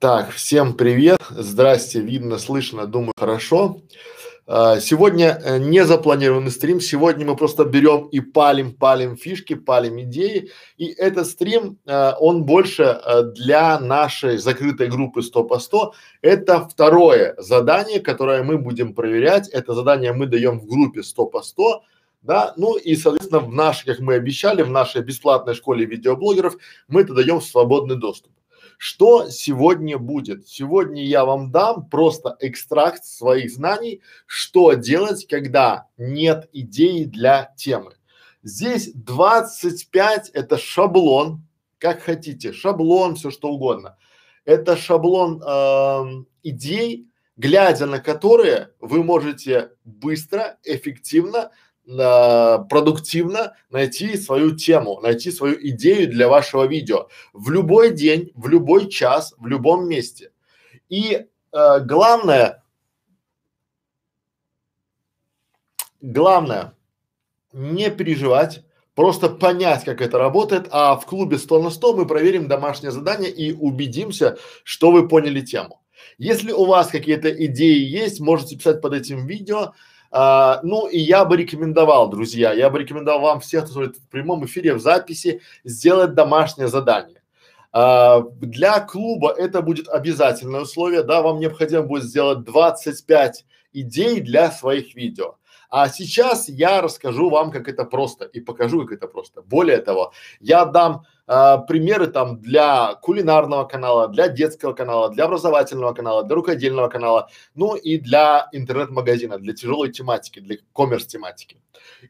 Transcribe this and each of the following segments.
Так, всем привет, здрасте, видно, слышно, думаю, хорошо. А, сегодня э, не запланированный стрим, сегодня мы просто берем и палим, палим фишки, палим идеи, и этот стрим, э, он больше э, для нашей закрытой группы 100 по 100. Это второе задание, которое мы будем проверять, это задание мы даем в группе 100 по 100, да, ну и, соответственно, в нашей, как мы обещали, в нашей бесплатной школе видеоблогеров мы это даем в свободный доступ. Что сегодня будет? Сегодня я вам дам просто экстракт своих знаний, что делать, когда нет идеи для темы. Здесь 25 это шаблон, как хотите, шаблон, все что угодно. Это шаблон э, идей, глядя на которые вы можете быстро, эффективно э, продуктивно найти свою тему, найти свою идею для вашего видео в любой день, в любой час, в любом месте. И э, главное, главное не переживать, просто понять, как это работает, а в клубе 100 на 100 мы проверим домашнее задание и убедимся, что вы поняли тему. Если у вас какие-то идеи есть, можете писать под этим видео, а, ну и я бы рекомендовал, друзья, я бы рекомендовал вам всех, кто смотрит в прямом эфире, в записи, сделать домашнее задание. А, для клуба это будет обязательное условие, да, вам необходимо будет сделать 25 идей для своих видео. А сейчас я расскажу вам, как это просто и покажу, как это просто. Более того, я дам а, примеры там для кулинарного канала, для детского канала, для образовательного канала, для рукодельного канала, ну и для интернет-магазина, для тяжелой тематики, для коммерс тематики.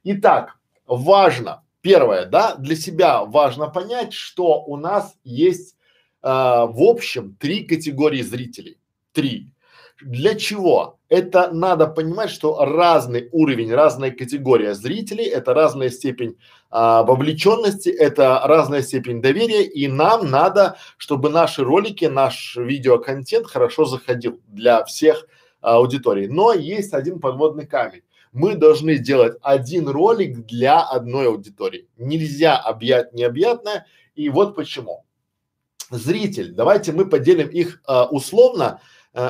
Итак, важно, первое, да, для себя важно понять, что у нас есть а, в общем три категории зрителей. Три. Для чего? Это надо понимать, что разный уровень, разная категория зрителей, это разная степень а, вовлеченности, это разная степень доверия, и нам надо, чтобы наши ролики, наш видеоконтент хорошо заходил для всех а, аудиторий. Но есть один подводный камень. Мы должны делать один ролик для одной аудитории. Нельзя объять необъятное, и вот почему. Зритель, давайте мы поделим их а, условно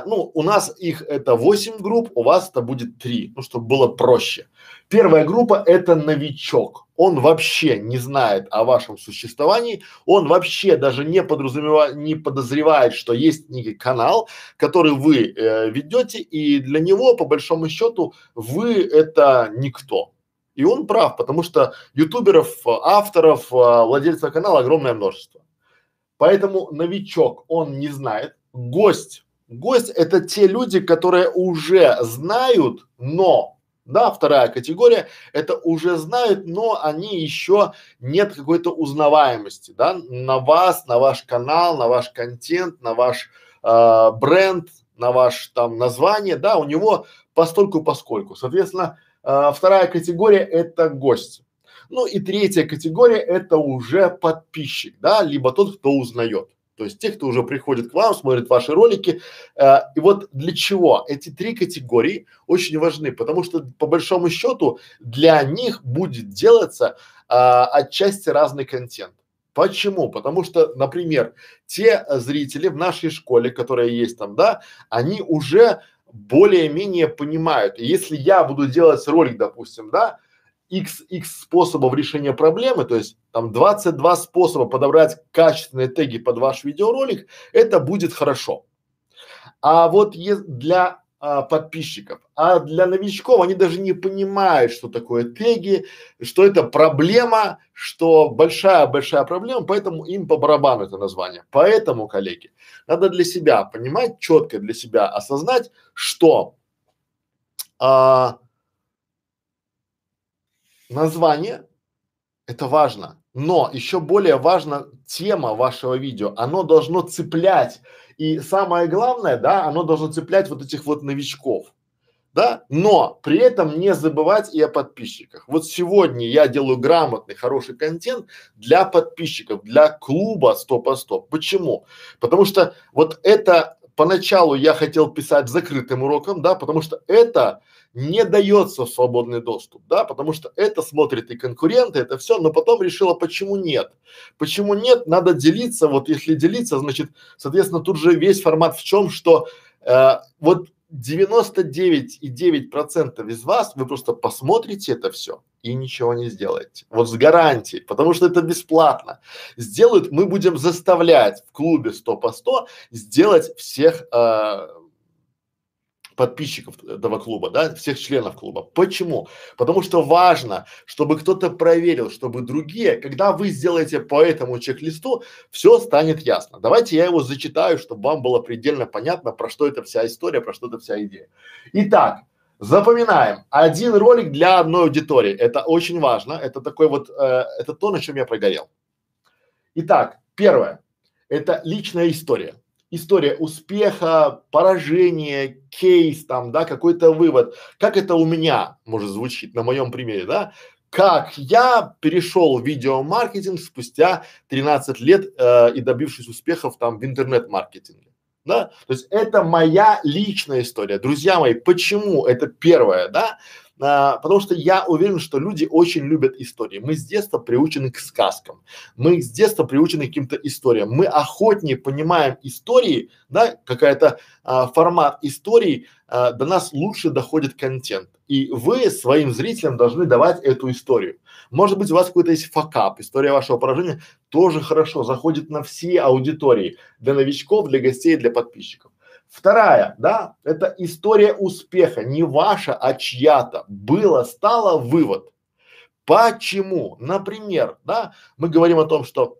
ну, у нас их это 8 групп, у вас это будет 3, ну, чтобы было проще. Первая группа это новичок. Он вообще не знает о вашем существовании, он вообще даже не подразумевает, не подозревает, что есть некий канал, который вы э, ведете, и для него, по большому счету, вы это никто. И он прав, потому что ютуберов, авторов, э, владельцев канала огромное множество. Поэтому новичок, он не знает, гость Гость это те люди, которые уже знают, но да, вторая категория, это уже знают, но они еще нет какой-то узнаваемости, да, на вас, на ваш канал, на ваш контент, на ваш э, бренд, на ваш там название, да, у него постольку поскольку. Соответственно, э, вторая категория это гость. Ну и третья категория это уже подписчик, да, либо тот, кто узнает. То есть те, кто уже приходит к вам, смотрит ваши ролики. Э, и вот для чего? Эти три категории очень важны, потому что по большому счету для них будет делаться э, отчасти разный контент. Почему? Потому что, например, те зрители в нашей школе, которые есть там, да, они уже более-менее понимают. Если я буду делать ролик, допустим, да, x, x способов решения проблемы, то есть там 22 способа подобрать качественные теги под ваш видеоролик, это будет хорошо. А вот для а, подписчиков, а для новичков они даже не понимают, что такое теги, что это проблема, что большая-большая проблема, поэтому им по барабану это название. Поэтому, коллеги, надо для себя понимать, четко для себя осознать, что а, название это важно, но еще более важна тема вашего видео. Оно должно цеплять. И самое главное, да, оно должно цеплять вот этих вот новичков. Да, но при этом не забывать и о подписчиках. Вот сегодня я делаю грамотный, хороший контент для подписчиков, для клуба 100 по 100. Почему? Потому что вот это поначалу я хотел писать закрытым уроком, да, потому что это не дается в свободный доступ, да, потому что это смотрят и конкуренты, это все, но потом решила, почему нет. Почему нет, надо делиться, вот если делиться, значит, соответственно, тут же весь формат в чем, что э, вот 99,9 процентов из вас, вы просто посмотрите это все и ничего не сделаете. Вот с гарантией, потому что это бесплатно. Сделают, мы будем заставлять в клубе 100 по 100 сделать всех э, подписчиков этого клуба, да, всех членов клуба. Почему? Потому что важно, чтобы кто-то проверил, чтобы другие, когда вы сделаете по этому чек-листу, все станет ясно. Давайте я его зачитаю, чтобы вам было предельно понятно, про что эта вся история, про что эта вся идея. Итак, запоминаем. Один ролик для одной аудитории. Это очень важно. Это такой вот, э, это то, на чем я прогорел. Итак, первое. Это личная история история успеха, поражения, кейс там, да, какой-то вывод. Как это у меня может звучить на моем примере, да? Как я перешел в видеомаркетинг спустя 13 лет э, и добившись успехов там в интернет-маркетинге. Да? То есть это моя личная история. Друзья мои, почему? Это первое, да? А, потому что я уверен, что люди очень любят истории. Мы с детства приучены к сказкам, мы с детства приучены к каким-то историям. Мы охотнее понимаем истории, да, какая-то а, формат истории, а, до нас лучше доходит контент. И вы своим зрителям должны давать эту историю. Может быть, у вас какой-то есть факап, история вашего поражения тоже хорошо, заходит на все аудитории, для новичков, для гостей, для подписчиков. Вторая, да, это история успеха, не ваша, а чья-то. Было, стало, вывод. Почему? Например, да, мы говорим о том, что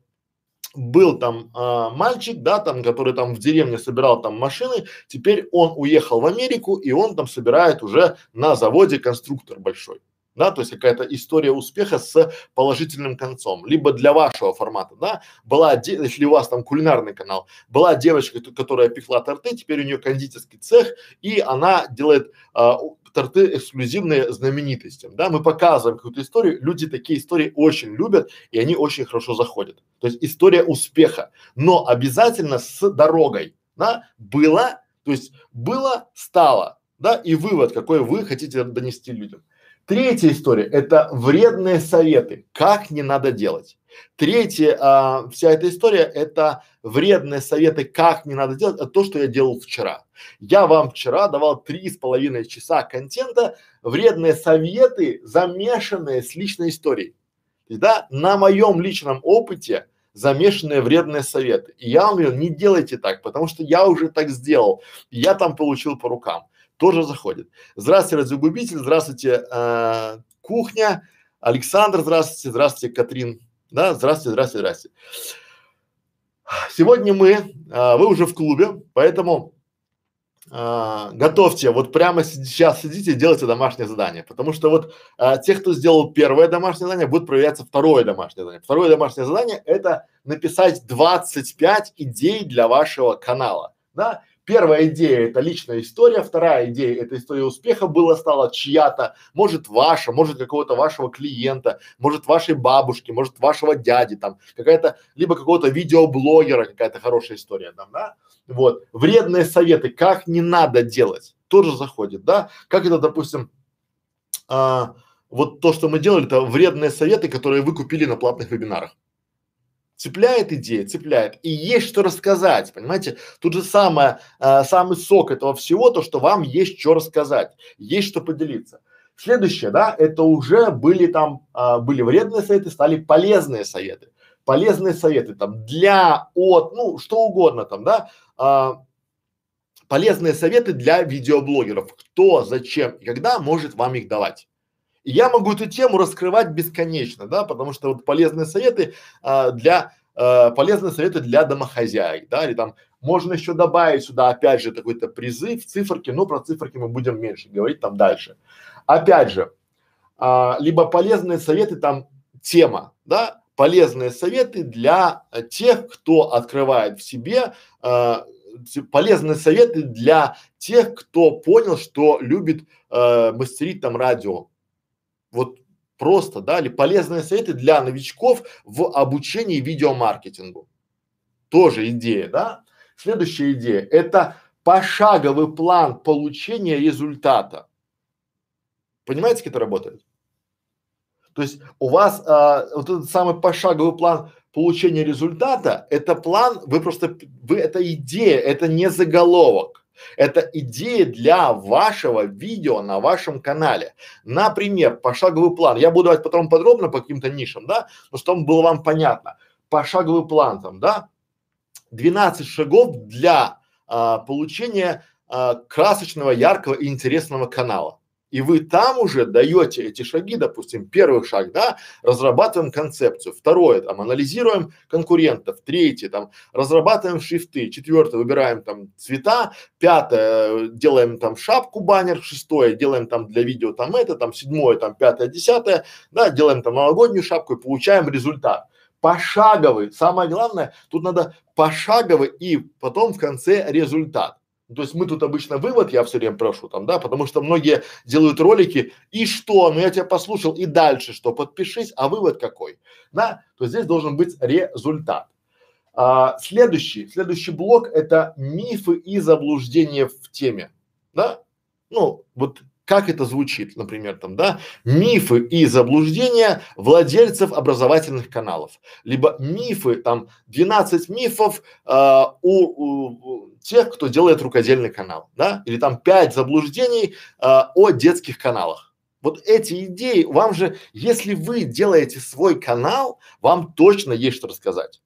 был там а, мальчик, да, там, который там в деревне собирал там машины, теперь он уехал в Америку и он там собирает уже на заводе конструктор большой да, то есть какая-то история успеха с положительным концом, либо для вашего формата, да, была, если у вас там кулинарный канал, была девочка, которая пекла торты, теперь у нее кондитерский цех, и она делает а, торты эксклюзивные знаменитостям, да, мы показываем какую-то историю, люди такие истории очень любят, и они очень хорошо заходят. То есть история успеха, но обязательно с дорогой, да, было, то есть было, стало, да, и вывод, какой вы хотите донести людям. Третья история – это вредные советы, как не надо делать. Третья, а, вся эта история – это вредные советы, как не надо делать, это то, что я делал вчера. Я вам вчера давал три с половиной часа контента, вредные советы, замешанные с личной историей. да, на моем личном опыте замешанные вредные советы. И я вам говорю, не делайте так, потому что я уже так сделал, я там получил по рукам тоже заходит. Здравствуйте, радиогубитель, здравствуйте, э, кухня, Александр, здравствуйте, здравствуйте, Катрин, да, здравствуйте, здравствуйте, здравствуйте. Сегодня мы, э, вы уже в клубе, поэтому э, готовьте, вот прямо сейчас сидите делайте домашнее задание, потому что вот э, те, кто сделал первое домашнее задание, будет проверяться второе домашнее задание. Второе домашнее задание – это написать 25 идей для вашего канала, да, Первая идея – это личная история, вторая идея – это история успеха была, стала чья-то, может ваша, может какого-то вашего клиента, может вашей бабушки, может вашего дяди там, какая-то, либо какого-то видеоблогера, какая-то хорошая история там, да. Вот. Вредные советы, как не надо делать, тоже заходит, да. Как это, допустим, а, вот то, что мы делали, это вредные советы, которые вы купили на платных вебинарах. Цепляет идея, цепляет. И есть что рассказать, понимаете? Тут же самое, э, самый сок этого всего, то, что вам есть что рассказать, есть что поделиться. Следующее, да, это уже были там, э, были вредные советы, стали полезные советы. Полезные советы там для, от, ну, что угодно там, да. Э, полезные советы для видеоблогеров. Кто, зачем и когда может вам их давать. Я могу эту тему раскрывать бесконечно, да, потому что вот полезные советы а, для а, полезные советы для домохозяек, да, или там можно еще добавить сюда опять же какой-то призыв, циферки, но про циферки мы будем меньше говорить там дальше. Опять же, а, либо полезные советы там тема, да, полезные советы для тех, кто открывает в себе а, полезные советы для тех, кто понял, что любит э, мастерить там радио, вот просто, да, или полезные советы для новичков в обучении видеомаркетингу. Тоже идея, да. Следующая идея – это пошаговый план получения результата. Понимаете, как это работает? То есть у вас а, вот этот самый пошаговый план получения результата, это план, вы просто, вы, это идея, это не заголовок. Это идея для вашего видео на вашем канале. Например, пошаговый план. Я буду давать потом подробно по каким-то нишам, да, но чтобы было вам понятно. Пошаговый план там, да, 12 шагов для а, получения а, красочного, яркого и интересного канала. И вы там уже даете эти шаги, допустим, первый шаг, да, разрабатываем концепцию, второе, там, анализируем конкурентов, третье, там, разрабатываем шрифты, четвертое, выбираем там цвета, пятое, делаем там шапку баннер, шестое, делаем там для видео там это, там седьмое, там пятое, десятое, да, делаем там новогоднюю шапку и получаем результат. Пошаговый, самое главное, тут надо пошаговый и потом в конце результат. То есть мы тут обычно вывод, я все время прошу там, да, потому что многие делают ролики, и что, ну я тебя послушал, и дальше что, подпишись, а вывод какой, да, то здесь должен быть результат. А, следующий, следующий блок это мифы и заблуждения в теме, да, ну вот как это звучит, например, там, да, мифы и заблуждения владельцев образовательных каналов, либо мифы, там, 12 мифов э, у, у, тех, кто делает рукодельный канал, да, или там 5 заблуждений э, о детских каналах. Вот эти идеи, вам же, если вы делаете свой канал, вам точно есть что рассказать.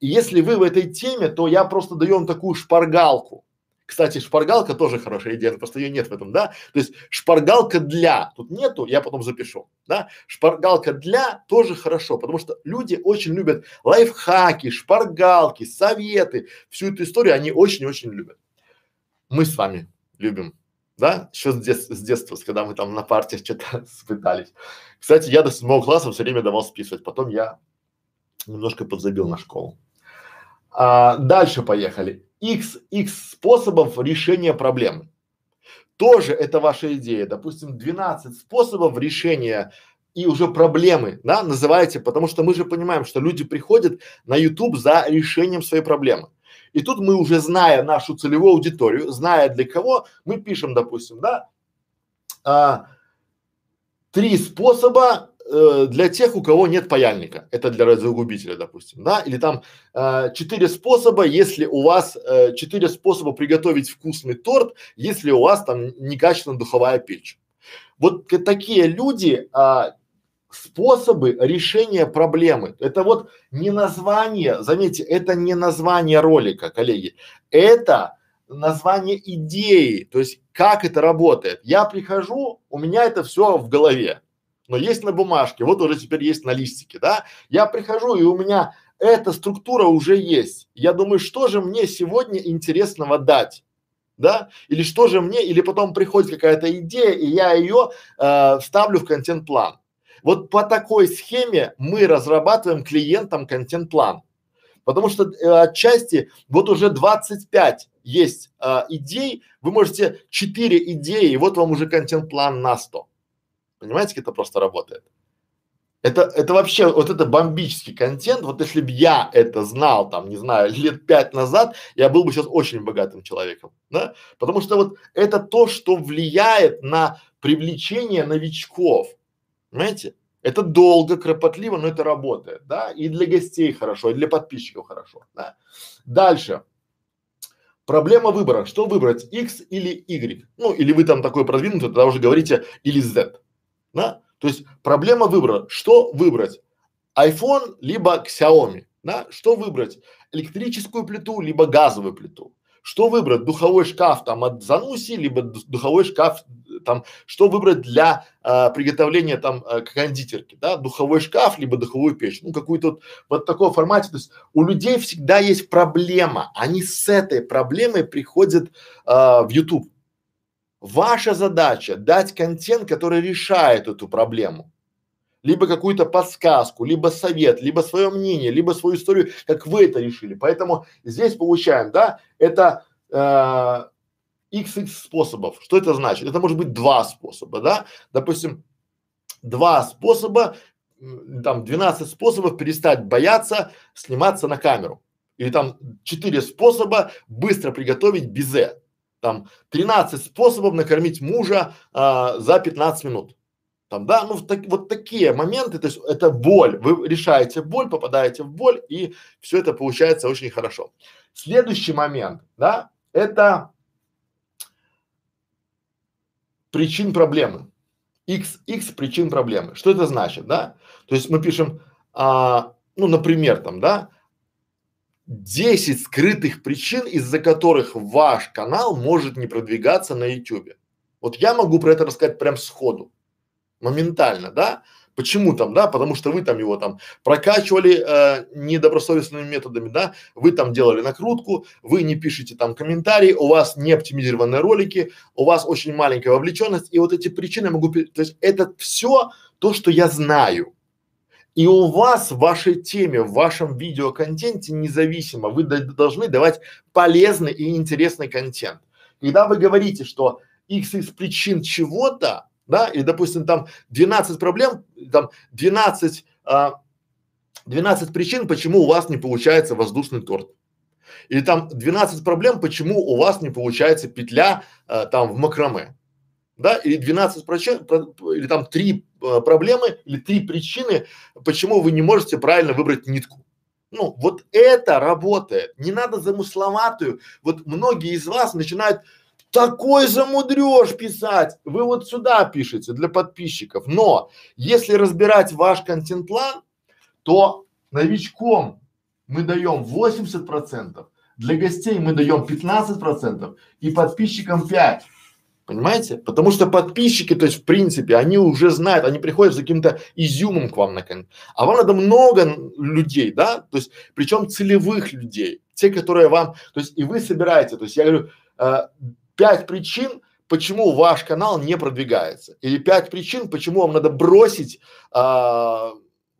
И если вы в этой теме, то я просто даю вам такую шпаргалку, кстати, шпаргалка тоже хорошая идея, просто ее нет в этом, да? То есть шпаргалка для, тут нету, я потом запишу, да? Шпаргалка для тоже хорошо, потому что люди очень любят лайфхаки, шпаргалки, советы, всю эту историю они очень-очень любят. Мы с вами любим, да? Еще с, дет с детства, когда мы там на партиях что-то спытались. Кстати, я до седьмого класса все время давал списывать, потом я немножко подзабил на школу. А, дальше поехали. X, X способов решения проблемы. Тоже это ваша идея. Допустим, 12 способов решения и уже проблемы, да, называете, потому что мы же понимаем, что люди приходят на YouTube за решением своей проблемы. И тут мы уже зная нашу целевую аудиторию, зная для кого, мы пишем, допустим, да, а, три способа э, для тех, у кого нет паяльника, это для разогубителя, допустим, да, или там э, четыре способа, если у вас э, четыре способа приготовить вкусный торт, если у вас там некачественная духовая печь. Вот такие люди, а, способы решения проблемы. Это вот не название, заметьте, это не название ролика, коллеги, это название идеи, то есть как это работает. Я прихожу, у меня это все в голове но есть на бумажке, вот уже теперь есть на листике, да. Я прихожу и у меня эта структура уже есть. Я думаю, что же мне сегодня интересного дать, да? Или что же мне, или потом приходит какая-то идея, и я ее э, вставлю в контент-план. Вот по такой схеме мы разрабатываем клиентам контент-план. Потому что э, отчасти вот уже 25 есть э, идей, вы можете 4 идеи, вот вам уже контент-план на 100. Понимаете, как это просто работает? Это, это вообще, вот это бомбический контент, вот если бы я это знал, там, не знаю, лет пять назад, я был бы сейчас очень богатым человеком, да? Потому что вот это то, что влияет на привлечение новичков, понимаете? Это долго, кропотливо, но это работает, да? И для гостей хорошо, и для подписчиков хорошо, да? Дальше. Проблема выбора. Что выбрать, X или Y? Ну, или вы там такой продвинутый, тогда уже говорите или Z да? То есть проблема выбора. Что выбрать? iPhone либо Xiaomi, да? Что выбрать? Электрическую плиту либо газовую плиту? Что выбрать? Духовой шкаф там от Зануси, либо духовой шкаф там, что выбрать для э, приготовления там э, кондитерки, да, духовой шкаф, либо духовую печь, ну какую-то вот, вот такого формате, то есть у людей всегда есть проблема, они с этой проблемой приходят э, в YouTube, Ваша задача дать контент, который решает эту проблему. Либо какую-то подсказку, либо совет, либо свое мнение, либо свою историю, как вы это решили. Поэтому здесь получаем, да, это э, XX способов. Что это значит? Это может быть два способа, да? Допустим, два способа, там 12 способов перестать бояться сниматься на камеру. Или там четыре способа быстро приготовить бизе там 13 способов накормить мужа а, за 15 минут. Там, да, ну так, вот такие моменты, то есть это боль, вы решаете боль, попадаете в боль и все это получается очень хорошо. Следующий момент, да, это причин проблемы. X, X причин проблемы. Что это значит, да? То есть мы пишем, а, ну, например, там, да, 10 скрытых причин, из-за которых ваш канал может не продвигаться на YouTube. Вот я могу про это рассказать прям сходу, моментально, да? Почему там, да? Потому что вы там его там прокачивали э, недобросовестными методами, да? Вы там делали накрутку, вы не пишете там комментарии, у вас не оптимизированные ролики, у вас очень маленькая вовлеченность, и вот эти причины могу, то есть это все то, что я знаю. И у вас в вашей теме, в вашем видеоконтенте независимо, вы должны давать полезный и интересный контент. Когда вы говорите, что x из причин чего-то, да, или допустим там 12 проблем, там 12, а, 12 причин, почему у вас не получается воздушный торт. Или там 12 проблем, почему у вас не получается петля а, там в макраме да, или 12 причин, или там три проблемы, или три причины, почему вы не можете правильно выбрать нитку. Ну, вот это работает. Не надо замысловатую. Вот многие из вас начинают такой замудрешь писать. Вы вот сюда пишете для подписчиков. Но если разбирать ваш контент-план, то новичком мы даем 80 процентов, для гостей мы даем 15 процентов и подписчикам 5. Понимаете? Потому что подписчики, то есть в принципе, они уже знают, они приходят за каким-то изюмом к вам на конец. А вам надо много людей, да? То есть причем целевых людей, те, которые вам, то есть и вы собираете, то есть я говорю, э, пять причин, почему ваш канал не продвигается, или пять причин, почему вам надо бросить э,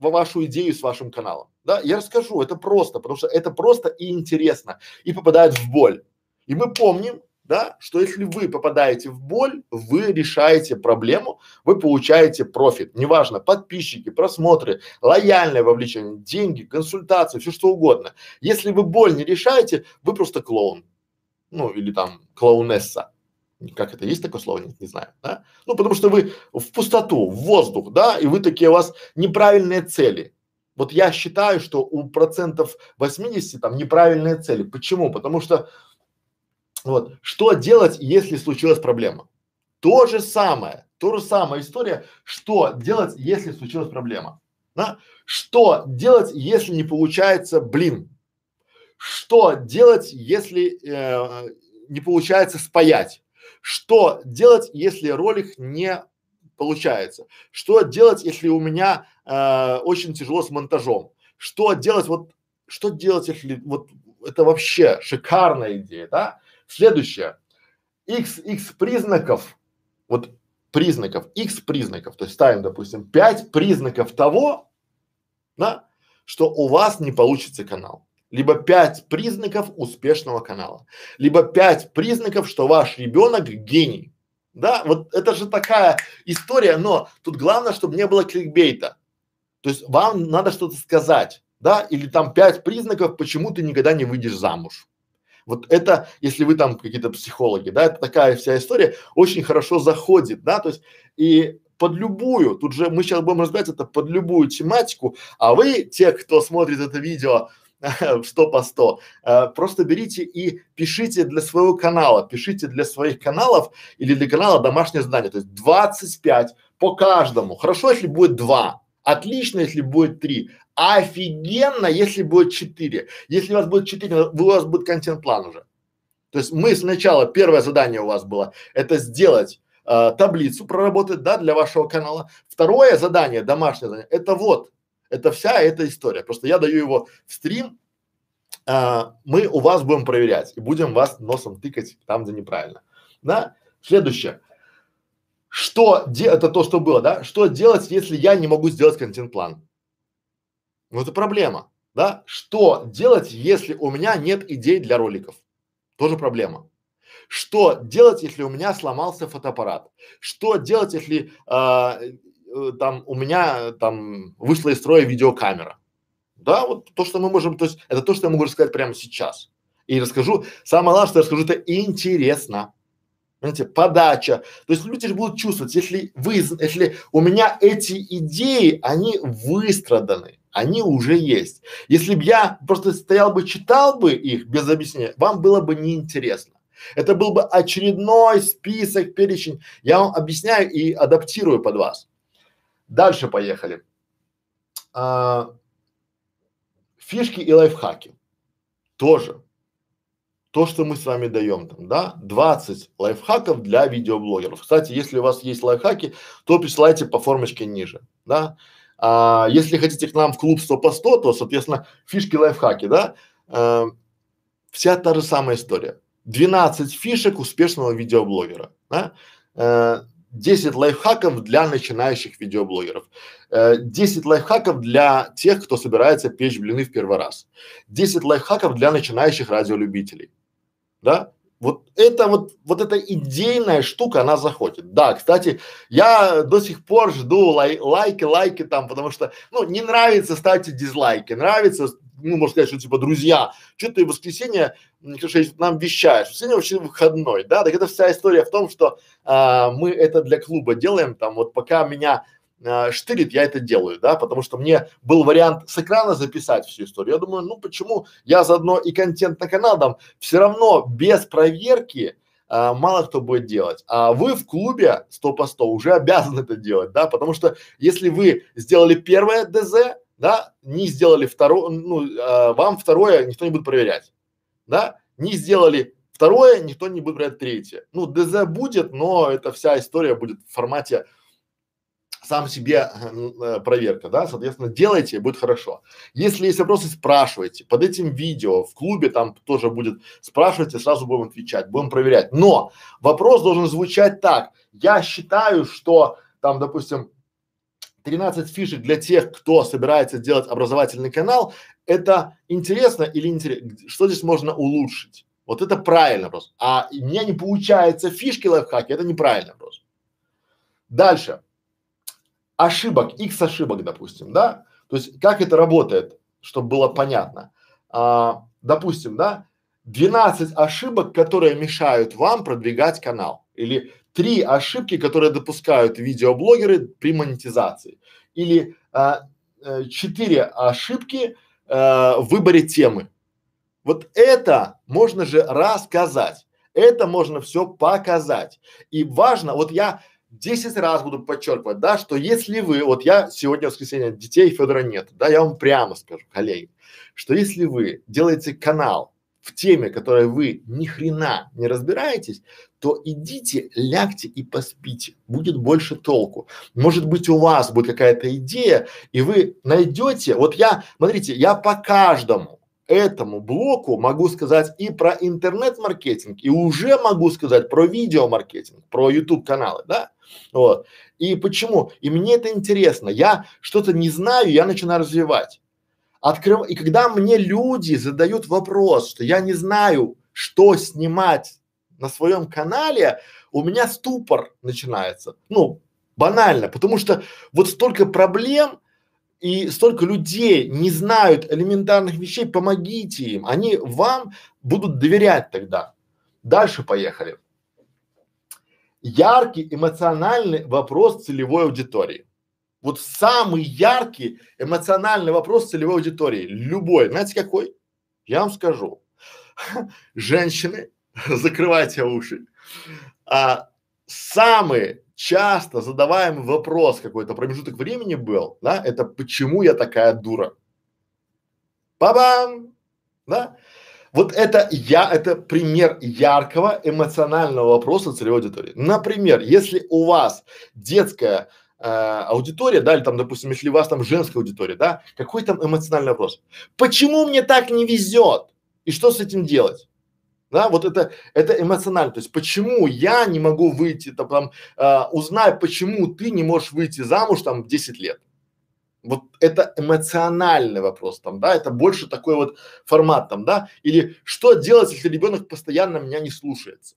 вашу идею с вашим каналом. Да, я расскажу, это просто, потому что это просто и интересно, и попадает в боль. И мы помним, да, что если вы попадаете в боль, вы решаете проблему, вы получаете профит, неважно, подписчики, просмотры, лояльное вовлечение, деньги, консультации, все что угодно. Если вы боль не решаете, вы просто клоун, ну или там клоунесса. Как это есть такое слово? Не, не знаю, да? Ну, потому что вы в пустоту, в воздух, да, и вы такие, у вас неправильные цели. Вот я считаю, что у процентов 80 там неправильные цели. Почему? Потому что вот. Что делать, если случилась проблема? То же самое, то же самая история, что делать, если случилась проблема? Да? Что делать, если не получается блин? Что делать, если э, не получается спаять? Что делать, если ролик не получается? Что делать, если у меня э, очень тяжело с монтажом? Что делать, вот, что делать, если, вот, это вообще шикарная идея, да? Следующее. X, X признаков, вот признаков, X признаков, то есть ставим, допустим, 5 признаков того, да, что у вас не получится канал. Либо 5 признаков успешного канала. Либо 5 признаков, что ваш ребенок гений. Да, вот это же такая история, но тут главное, чтобы не было кликбейта. То есть вам надо что-то сказать, да, или там пять признаков, почему ты никогда не выйдешь замуж. Вот это, если вы там какие-то психологи, да, это такая вся история очень хорошо заходит, да, то есть и под любую, тут же мы сейчас будем разбирать это под любую тематику, а вы, те, кто смотрит это видео сто по сто, э, просто берите и пишите для своего канала, пишите для своих каналов или для канала домашнее задание, то есть 25 по каждому. Хорошо, если будет два, отлично, если будет три, Офигенно, если будет четыре. Если у вас будет четыре, у вас будет контент-план уже. То есть мы сначала, первое задание у вас было, это сделать э, таблицу, проработать, да, для вашего канала. Второе задание, домашнее задание, это вот, это вся эта история. Просто я даю его в стрим, э, мы у вас будем проверять и будем вас носом тыкать там, где неправильно. Да? Следующее. Что де, это то, что было, да? Что делать, если я не могу сделать контент-план? Ну это проблема, да? Что делать, если у меня нет идей для роликов? Тоже проблема. Что делать, если у меня сломался фотоаппарат? Что делать, если а, э, там у меня там вышла из строя видеокамера? Да, вот то, что мы можем, то есть это то, что я могу рассказать прямо сейчас. И расскажу, самое главное, что я расскажу, это интересно. Понимаете, подача. То есть люди же будут чувствовать, если вы, если у меня эти идеи, они выстраданы, они уже есть. Если бы я просто стоял бы, читал бы их без объяснения, вам было бы неинтересно. Это был бы очередной список, перечень. Я вам объясняю и адаптирую под вас. Дальше поехали. А, фишки и лайфхаки. Тоже. То, что мы с вами даем там, да, 20 лайфхаков для видеоблогеров. Кстати, если у вас есть лайфхаки, то присылайте по формочке ниже, да. А, если хотите к нам в клуб 100 по 100, то, соответственно, фишки, лайфхаки, да, э, вся та же самая история. 12 фишек успешного видеоблогера, да, э, 10 лайфхаков для начинающих видеоблогеров, э, 10 лайфхаков для тех, кто собирается печь блины в первый раз, 10 лайфхаков для начинающих радиолюбителей, да, вот это вот, вот эта идейная штука, она заходит. Да, кстати, я до сих пор жду лай, лайки, лайки там, потому что, ну, не нравится, ставьте дизлайки, нравится, ну, можно сказать, что типа, друзья, что ты в воскресенье, конечно, нам вещаешь, воскресенье вообще выходной, да, так это вся история в том, что а, мы это для клуба делаем, там, вот пока меня э, штырит, я это делаю, да, потому что мне был вариант с экрана записать всю историю. Я думаю, ну почему я заодно и контент на канал дам, все равно без проверки а, мало кто будет делать. А вы в клубе 100 по 100 уже обязаны это делать, да, потому что если вы сделали первое ДЗ, да, не сделали второе, ну, а, вам второе никто не будет проверять, да, не сделали второе, никто не будет проверять третье. Ну, ДЗ будет, но эта вся история будет в формате сам себе э, проверка, да, соответственно, делайте, будет хорошо. Если есть вопросы, спрашивайте. Под этим видео в клубе там тоже будет спрашивайте, сразу будем отвечать, будем проверять. Но вопрос должен звучать так. Я считаю, что там, допустим, 13 фишек для тех, кто собирается делать образовательный канал, это интересно или интересно? Что здесь можно улучшить? Вот это правильный вопрос. А у меня не получается фишки лайфхаки, это неправильный вопрос. Дальше ошибок, x ошибок, допустим, да? То есть как это работает, чтобы было понятно. А, допустим, да, 12 ошибок, которые мешают вам продвигать канал. Или три ошибки, которые допускают видеоблогеры при монетизации. Или а, э, четыре ошибки э, в выборе темы. Вот это можно же рассказать. Это можно все показать. И важно, вот я 10 раз буду подчеркивать, да, что если вы, вот я сегодня воскресенье, детей Федора нет, да, я вам прямо скажу, коллеги, что если вы делаете канал в теме, которой вы ни хрена не разбираетесь, то идите, лягте и поспите, будет больше толку. Может быть у вас будет какая-то идея, и вы найдете, вот я, смотрите, я по каждому этому блоку могу сказать и про интернет-маркетинг, и уже могу сказать про видеомаркетинг, про YouTube каналы, да? Вот. И почему? И мне это интересно. Я что-то не знаю, я начинаю развивать. Открыв... И когда мне люди задают вопрос, что я не знаю, что снимать на своем канале, у меня ступор начинается. Ну, банально, потому что вот столько проблем, и столько людей не знают элементарных вещей, помогите им, они вам будут доверять тогда. Дальше поехали. Яркий эмоциональный вопрос целевой аудитории. Вот самый яркий эмоциональный вопрос целевой аудитории, любой, знаете какой? Я вам скажу. Женщины, закрывайте уши. А, самые часто задаваемый вопрос какой-то промежуток времени был, да, это почему я такая дура? Па-бам! Да? Вот это я, это пример яркого эмоционального вопроса целевой аудитории. Например, если у вас детская э, аудитория, да, или там, допустим, если у вас там женская аудитория, да, какой там эмоциональный вопрос? Почему мне так не везет? И что с этим делать? Да, вот это, это эмоционально. То есть почему я не могу выйти, там, там э, узнай, почему ты не можешь выйти замуж там в 10 лет. Вот это эмоциональный вопрос там, да, это больше такой вот формат там, да, или что делать, если ребенок постоянно меня не слушается,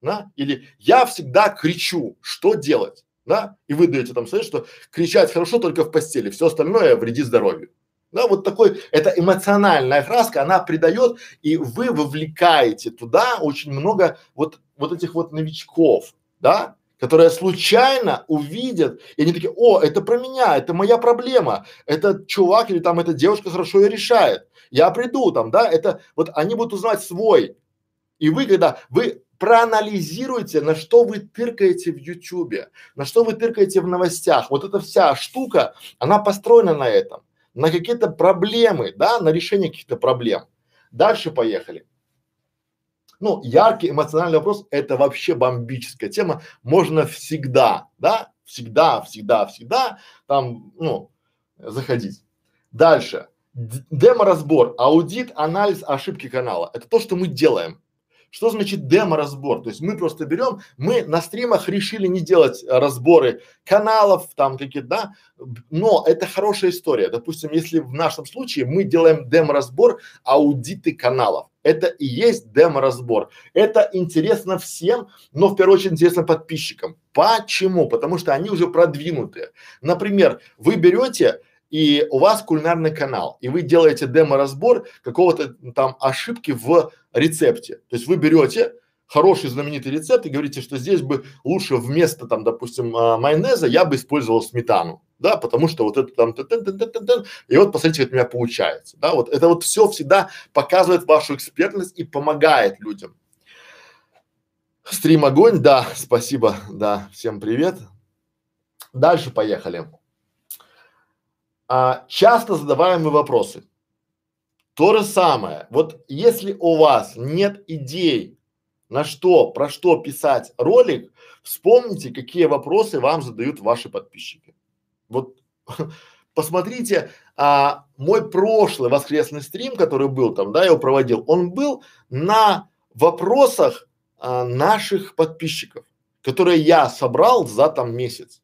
да, или я всегда кричу, что делать, да, и вы даете там совет, что кричать хорошо только в постели, все остальное вредит здоровью, Да, вот такой, это эмоциональная краска, она придает, и вы вовлекаете туда очень много вот, вот этих вот новичков, да, которые случайно увидят, и они такие, о, это про меня, это моя проблема, этот чувак или там эта девушка хорошо ее решает, я приду там, да, это вот они будут узнавать свой. И вы, когда вы проанализируйте, на что вы тыркаете в Ютубе, на что вы тыркаете в новостях. Вот эта вся штука, она построена на этом, на какие-то проблемы, да, на решение каких-то проблем. Дальше поехали. Ну, яркий эмоциональный вопрос – это вообще бомбическая тема. Можно всегда, да, всегда, всегда, всегда там, ну, заходить. Дальше. Демо-разбор, аудит, анализ ошибки канала. Это то, что мы делаем. Что значит демо-разбор? То есть мы просто берем, мы на стримах решили не делать э, разборы каналов, там какие-то, да, но это хорошая история. Допустим, если в нашем случае мы делаем демо-разбор аудиты каналов, это и есть демо-разбор. Это интересно всем, но в первую очередь интересно подписчикам. Почему? Потому что они уже продвинутые. Например, вы берете и у вас кулинарный канал, и вы делаете демо-разбор какого-то там ошибки в рецепте. То есть вы берете хороший знаменитый рецепт и говорите, что здесь бы лучше вместо там, допустим, а, майонеза я бы использовал сметану, да, потому что вот это там, и вот посмотрите, как у меня получается, да, вот это вот все всегда показывает вашу экспертность и помогает людям. Стрим огонь, да, спасибо, да, всем привет. Дальше поехали. А, часто задаваемые вопросы. То же самое. Вот если у вас нет идей, на что, про что писать ролик, вспомните, какие вопросы вам задают ваши подписчики. Вот посмотрите, а, мой прошлый воскресный стрим, который был там, да, я его проводил, он был на вопросах а, наших подписчиков, которые я собрал за там месяц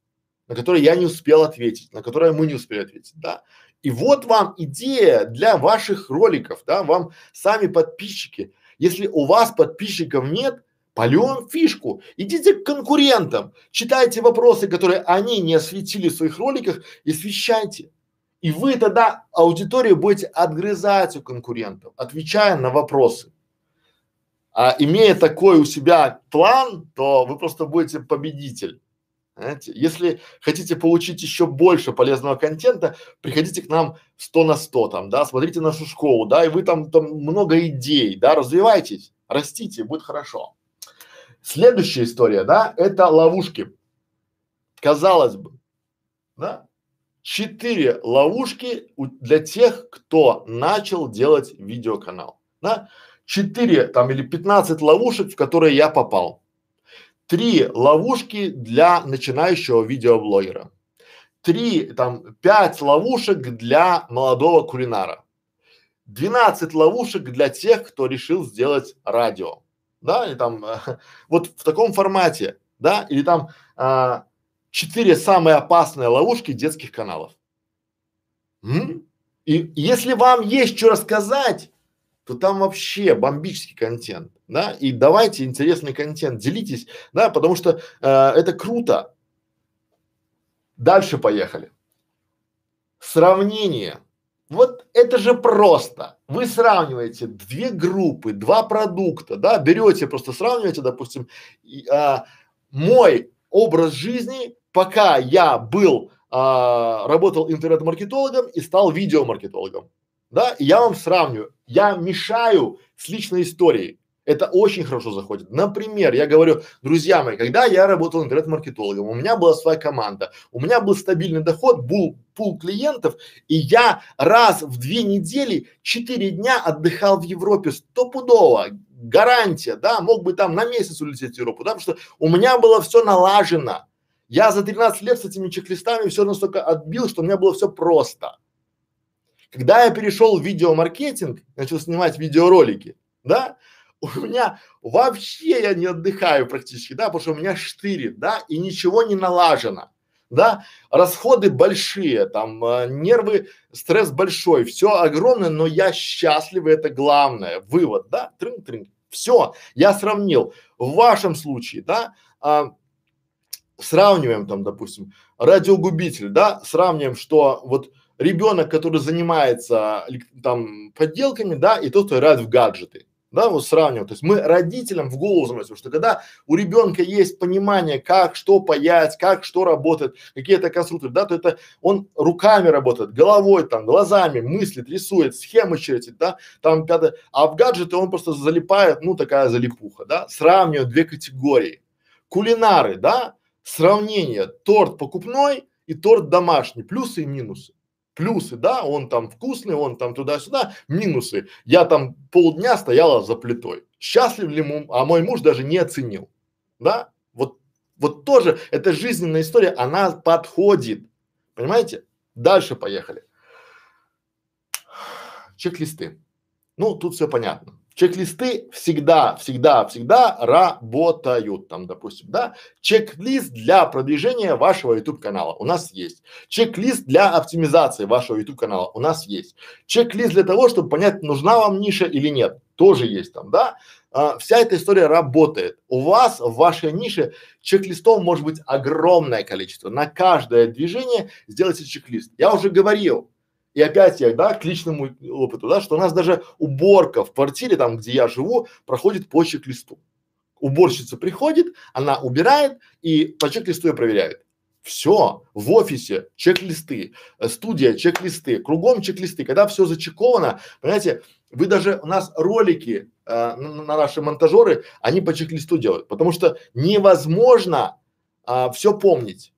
на которые я не успел ответить, на которые мы не успели ответить, да. И вот вам идея для ваших роликов, да, вам сами подписчики. Если у вас подписчиков нет, полем фишку, идите к конкурентам, читайте вопросы, которые они не осветили в своих роликах и освещайте. И вы тогда аудиторию будете отгрызать у конкурентов, отвечая на вопросы. А имея такой у себя план, то вы просто будете победитель. Знаете, если хотите получить еще больше полезного контента, приходите к нам 100 на 100 там, да, смотрите нашу школу, да, и вы там, там много идей, да, развивайтесь, растите, будет хорошо. Следующая история, да, это ловушки. Казалось бы, да, четыре ловушки для тех, кто начал делать видеоканал, да, четыре там или 15 ловушек, в которые я попал. Три ловушки для начинающего видеоблогера. Три, там, пять ловушек для молодого кулинара. двенадцать ловушек для тех, кто решил сделать радио. Да, и там, э, вот в таком формате, да, или там э, четыре самые опасные ловушки детских каналов. М? И если вам есть что рассказать, то там вообще бомбический контент да, и давайте интересный контент, делитесь, да, потому что э, это круто. Дальше поехали. Сравнение. Вот это же просто. Вы сравниваете две группы, два продукта, да, берете, просто сравниваете, допустим, и, а, мой образ жизни, пока я был, а, работал интернет-маркетологом и стал видеомаркетологом, да, и я вам сравниваю, я мешаю с личной историей. Это очень хорошо заходит. Например, я говорю, друзья мои, когда я работал интернет-маркетологом, у меня была своя команда, у меня был стабильный доход, был пул клиентов, и я раз в две недели, четыре дня отдыхал в Европе стопудово, гарантия, да, мог бы там на месяц улететь в Европу, да, потому что у меня было все налажено. Я за 13 лет с этими чек-листами все настолько отбил, что у меня было все просто. Когда я перешел в видеомаркетинг, начал снимать видеоролики, да, у меня вообще я не отдыхаю практически, да, потому что у меня штырит, да, и ничего не налажено, да, расходы большие, там, э, нервы, стресс большой, все огромное, но я счастлив, это главное, вывод, да, трын-трын, все, я сравнил. В вашем случае, да, а, сравниваем там, допустим, радиогубитель, да, сравниваем, что вот ребенок, который занимается там подделками, да, и тот, кто играет в гаджеты. Да, вот сравнивать. То есть мы родителям в голову заносим, что когда у ребенка есть понимание, как что паять, как что работает, какие это конструкторы, да, то это он руками работает, головой там, глазами, мыслит, рисует, схемы чертит, да, там пятое. А в гаджеты он просто залипает, ну такая залипуха, да, сравнивают две категории. Кулинары, да, сравнение торт покупной и торт домашний, плюсы и минусы плюсы, да, он там вкусный, он там туда-сюда, минусы. Я там полдня стояла за плитой. Счастлив ли муж, а мой муж даже не оценил, да? Вот, вот тоже эта жизненная история, она подходит, понимаете? Дальше поехали. Чек-листы. Ну, тут все понятно. Чек-листы всегда, всегда, всегда работают. Там, допустим, да, чек-лист для продвижения вашего YouTube канала у нас есть. Чек-лист для оптимизации вашего YouTube канала у нас есть. Чек-лист для того, чтобы понять, нужна вам ниша или нет, тоже есть там, да. А, вся эта история работает. У вас в вашей нише чек-листов может быть огромное количество. На каждое движение сделайте чек-лист. Я уже говорил, и опять я, да, к личному опыту, да, что у нас даже уборка в квартире, там, где я живу, проходит по чек-листу. Уборщица приходит, она убирает и по чек-листу ее проверяет. Все, в офисе чек-листы, э, студия чек-листы, кругом чек-листы. Когда все зачековано, понимаете, вы даже у нас ролики э, на, на наши монтажеры, они по чек-листу делают, потому что невозможно а, все помнить.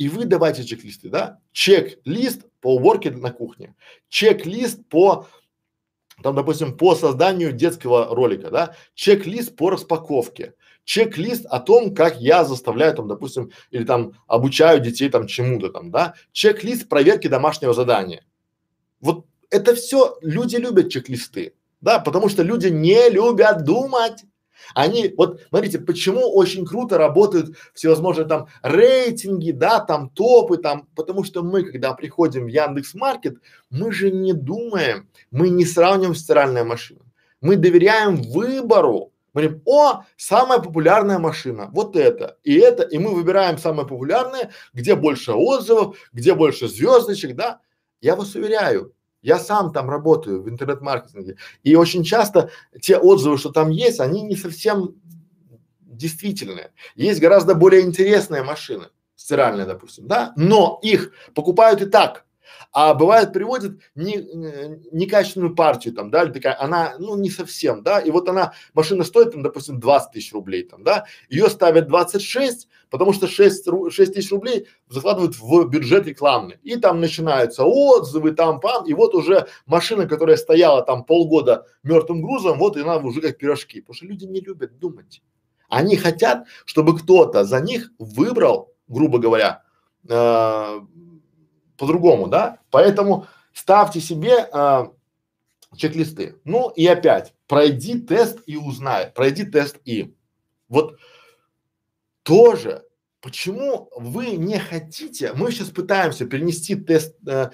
И вы давайте чек-листы, да? Чек-лист по уборке на кухне, чек-лист по там, допустим, по созданию детского ролика, да, чек-лист по распаковке, чек-лист о том, как я заставляю там, допустим, или там обучаю детей там чему-то там, да, чек-лист проверки домашнего задания. Вот это все люди любят чек-листы, да, потому что люди не любят думать. Они, вот смотрите, почему очень круто работают всевозможные там рейтинги, да, там топы, там, потому что мы, когда приходим в Яндекс Маркет, мы же не думаем, мы не сравниваем стиральная машина. Мы доверяем выбору. Мы говорим, о, самая популярная машина, вот это и это, и мы выбираем самое популярное, где больше отзывов, где больше звездочек, да. Я вас уверяю, я сам там работаю в интернет-маркетинге, и очень часто те отзывы, что там есть, они не совсем действительные. Есть гораздо более интересные машины, стиральные, допустим, да, но их покупают и так. А бывает приводит не, некачественную партию там, да, или такая, она, ну, не совсем, да, и вот она, машина стоит там, допустим, 20 тысяч рублей там, да, ее ставят 26, потому что 6, 6 тысяч рублей закладывают в бюджет рекламный. И там начинаются отзывы, там, пам, и вот уже машина, которая стояла там полгода мертвым грузом, вот и она уже как пирожки, потому что люди не любят думать. Они хотят, чтобы кто-то за них выбрал, грубо говоря, э, по-другому, да? Поэтому ставьте себе э, чек-листы. Ну и опять, пройди тест и узнай, пройди тест и. Вот тоже Почему вы не хотите? Мы сейчас пытаемся перенести тест, э,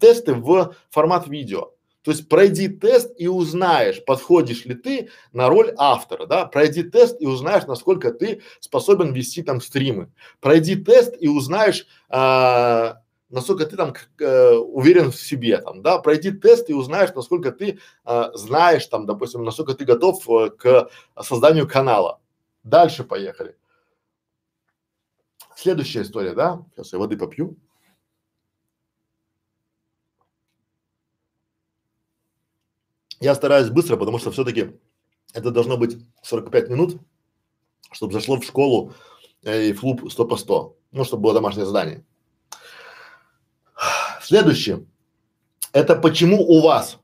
тесты в формат видео. То есть пройди тест и узнаешь, подходишь ли ты на роль автора, да? Пройди тест и узнаешь, насколько ты способен вести там стримы. Пройди тест и узнаешь, э, насколько ты там э, уверен в себе, там, да? Пройди тест и узнаешь, насколько ты э, знаешь, там, допустим, насколько ты готов э, к созданию канала. Дальше поехали. Следующая история, да? Сейчас я воды попью. Я стараюсь быстро, потому что все-таки это должно быть 45 минут, чтобы зашло в школу э, и в клуб 100 по 100, ну, чтобы было домашнее задание. Следующее. Это почему у вас,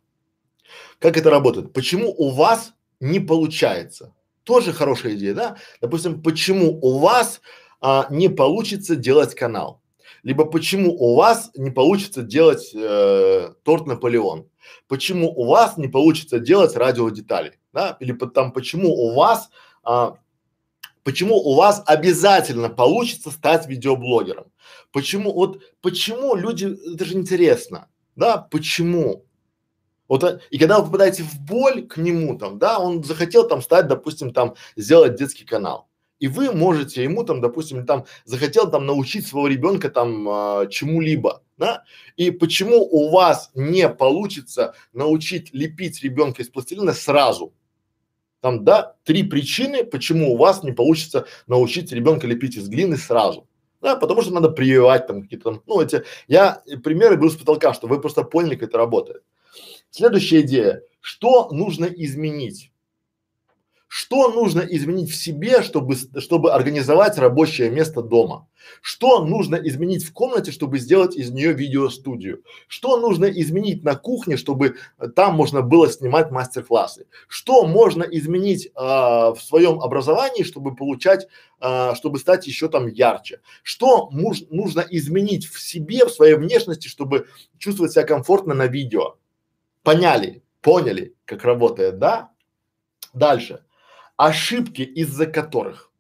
как это работает, почему у вас не получается. Тоже хорошая идея, да? Допустим, почему у вас а, не получится делать канал, либо почему у вас не получится делать э, торт Наполеон, почему у вас не получится делать радиодетали, да, или там почему у вас а, почему у вас обязательно получится стать видеоблогером, почему вот почему люди это же интересно, да, почему вот, а, и когда вы попадаете в боль к нему там, да, он захотел там стать, допустим, там, сделать детский канал. И вы можете ему там, допустим, там захотел там научить своего ребенка там а, чему-либо, да? И почему у вас не получится научить лепить ребенка из пластилина сразу? Там, да, три причины, почему у вас не получится научить ребенка лепить из глины сразу. Да, потому что надо прививать там какие-то там, ну эти, я примеры беру с потолка, чтобы вы просто поняли, как это работает. Следующая идея. Что нужно изменить? Что нужно изменить в себе, чтобы, чтобы организовать рабочее место дома? Что нужно изменить в комнате, чтобы сделать из нее видеостудию? Что нужно изменить на кухне, чтобы там можно было снимать мастер-классы? Что можно изменить а, в своем образовании, чтобы получать, а, чтобы стать еще там ярче? Что муж, нужно изменить в себе, в своей внешности, чтобы чувствовать себя комфортно на видео? Поняли, поняли, как работает, да? Дальше ошибки, из-за которых,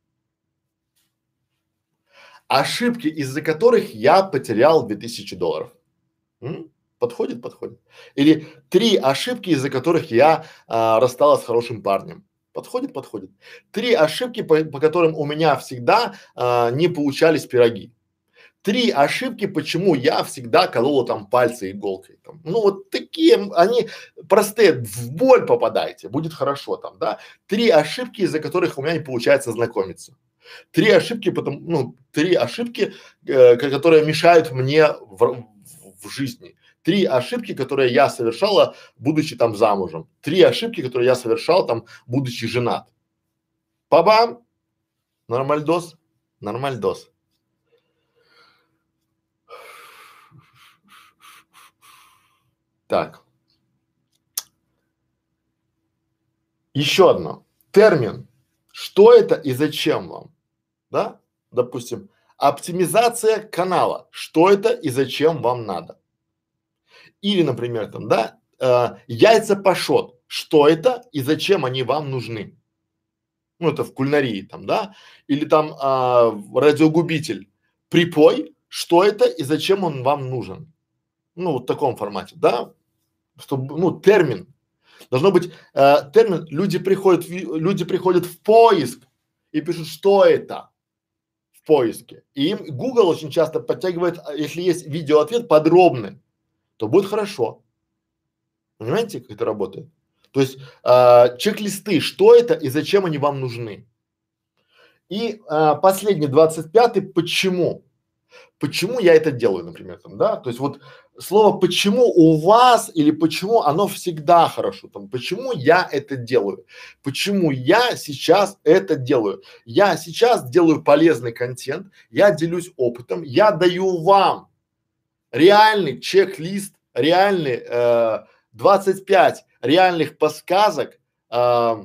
ошибки, из-за которых я потерял 2000 долларов. М? Подходит, подходит. Или три ошибки, из-за которых я а, рассталась с хорошим парнем. Подходит, подходит. Три ошибки, по, по которым у меня всегда а, не получались пироги три ошибки, почему я всегда колола там пальцы иголкой. Там. Ну вот такие, они простые, в боль попадаете, будет хорошо там, да. Три ошибки, из-за которых у меня не получается знакомиться. Три ошибки, потом, ну, три ошибки, э, которые мешают мне в, в жизни. Три ошибки, которые я совершала, будучи там замужем. Три ошибки, которые я совершал там, будучи женат. Пабам! Нормальдос, нормальдос. Так. Еще одно. Термин. Что это и зачем вам? Да? Допустим, оптимизация канала. Что это и зачем вам надо? Или, например, там, да, э, яйца пашот. Что это и зачем они вам нужны? Ну, это в кулинарии там, да? Или там э, радиогубитель. Припой. Что это и зачем он вам нужен? Ну, вот в таком формате, да? чтобы, ну, термин. Должно быть э, термин, люди приходят, в, люди приходят в поиск и пишут, что это в поиске. И им Google очень часто подтягивает, а, если есть видеоответ подробный, то будет хорошо. Понимаете, как это работает? То есть э, чек-листы, что это и зачем они вам нужны. И э, последний, 25-й, почему? Почему я это делаю, например, там, да? То есть вот слово почему у вас или почему оно всегда хорошо, там, почему я это делаю, почему я сейчас это делаю. Я сейчас делаю полезный контент, я делюсь опытом, я даю вам реальный чек-лист, реальный э, 25 реальных подсказок, э,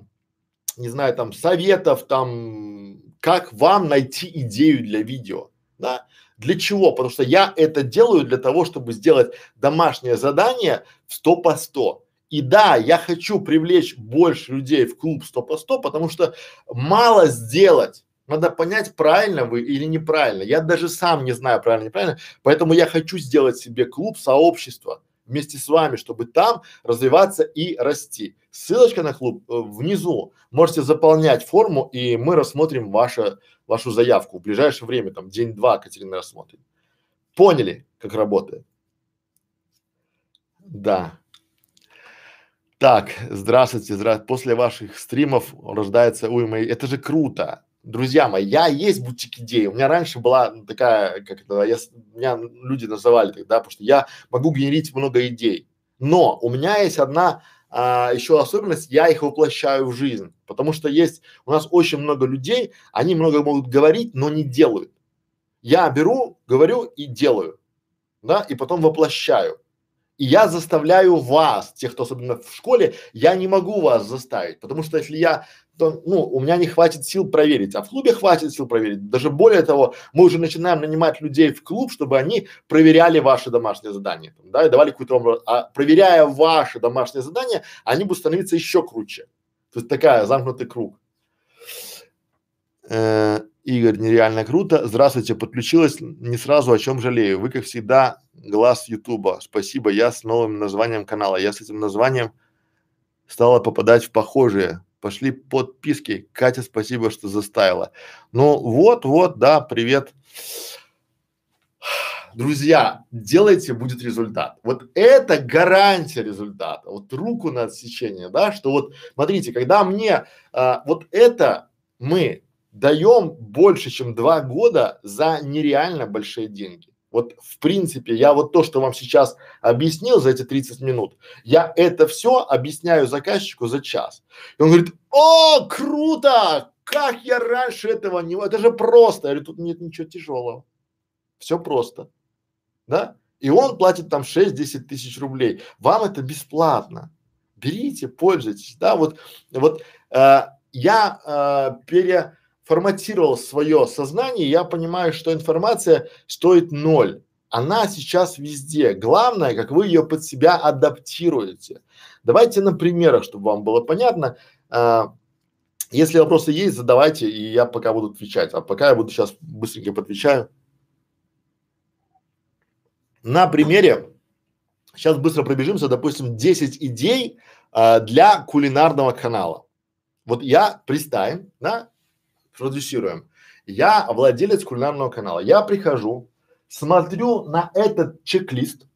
не знаю, там, советов, там, как вам найти идею для видео, да. Для чего? Потому что я это делаю для того, чтобы сделать домашнее задание в 100 по 100. И да, я хочу привлечь больше людей в клуб 100 по 100, потому что мало сделать. Надо понять, правильно вы или неправильно. Я даже сам не знаю, правильно, неправильно. Поэтому я хочу сделать себе клуб, сообщество вместе с вами, чтобы там развиваться и расти. Ссылочка на клуб э, внизу. Можете заполнять форму, и мы рассмотрим ваше вашу заявку в ближайшее время, там день-два Катерина рассмотрит. Поняли, как работает? Да. Так, здравствуйте, здравствуйте. После ваших стримов рождается уйма. Это же круто. Друзья мои, я есть бутик идеи. У меня раньше была такая, как это, я, меня люди называли тогда, потому что я могу генерить много идей. Но у меня есть одна а, еще особенность, я их воплощаю в жизнь. Потому что есть у нас очень много людей, они много могут говорить, но не делают. Я беру, говорю и делаю, да, и потом воплощаю. И я заставляю вас, тех, кто особенно в школе, я не могу вас заставить, потому что если я, то, ну, у меня не хватит сил проверить, а в клубе хватит сил проверить. Даже более того, мы уже начинаем нанимать людей в клуб, чтобы они проверяли ваши домашние задания, да, и давали какую-то, а проверяя ваши домашние задания, они будут становиться еще круче. То есть такая замкнутый круг. Э, Игорь, нереально круто. Здравствуйте, подключилась не сразу, о чем жалею. Вы, как всегда, глаз Ютуба. Спасибо, я с новым названием канала. Я с этим названием стала попадать в похожие. Пошли подписки. Катя, спасибо, что заставила. Ну вот, вот, да, привет. Друзья, делайте, будет результат. Вот это гарантия результата. Вот руку на отсечение, да, что вот, смотрите, когда мне а, вот это мы даем больше, чем два года за нереально большие деньги. Вот в принципе, я вот то, что вам сейчас объяснил за эти 30 минут, я это все объясняю заказчику за час. И он говорит, о, круто, как я раньше этого не, это же просто. Я говорю, тут нет ничего тяжелого, все просто да, и он платит там 6-10 тысяч рублей, вам это бесплатно, берите, пользуйтесь, да, вот, вот э, я э, переформатировал свое сознание, я понимаю, что информация стоит ноль, она сейчас везде, главное, как вы ее под себя адаптируете. Давайте на примерах, чтобы вам было понятно, э, если вопросы есть, задавайте, и я пока буду отвечать. А пока я буду сейчас быстренько подвечаю. На примере, сейчас быстро пробежимся, допустим, 10 идей а, для кулинарного канала. Вот я, представим, да, продюсируем. Я владелец кулинарного канала. Я прихожу, смотрю на этот чек-лист,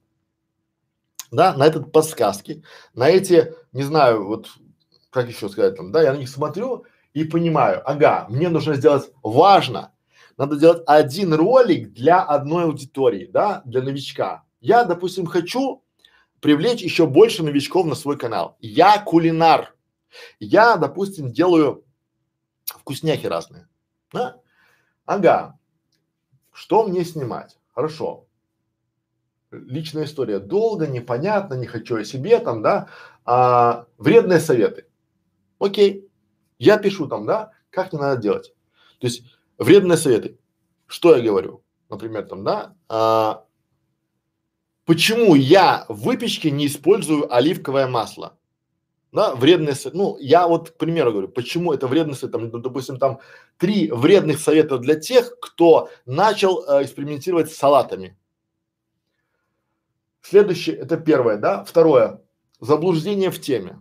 да, на этот подсказки, на эти, не знаю, вот, как еще сказать там, да, я на них смотрю и понимаю, ага, мне нужно сделать важно, надо делать один ролик для одной аудитории, да, для новичка. Я, допустим, хочу привлечь еще больше новичков на свой канал. Я кулинар. Я, допустим, делаю вкусняхи разные. Да? Ага. Что мне снимать? Хорошо. Личная история. Долго, непонятно, не хочу о себе там, да. А, вредные советы. Окей. Я пишу там, да, как мне надо делать. То есть Вредные советы. Что я говорю? Например, там, да, а, почему я в выпечке не использую оливковое масло? Да, вредные советы. Ну, я вот, к примеру, говорю, почему это вредные советы? Там, ну, допустим, там три вредных совета для тех, кто начал э, экспериментировать с салатами. Следующее, это первое, да. Второе, заблуждение в теме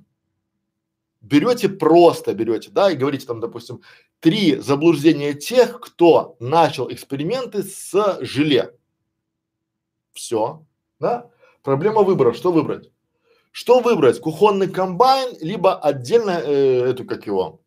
берете просто берете, да, и говорите там, допустим, три заблуждения тех, кто начал эксперименты с желе. Все, да? Проблема выбора, что выбрать? Что выбрать? Кухонный комбайн, либо отдельно э, эту, как его,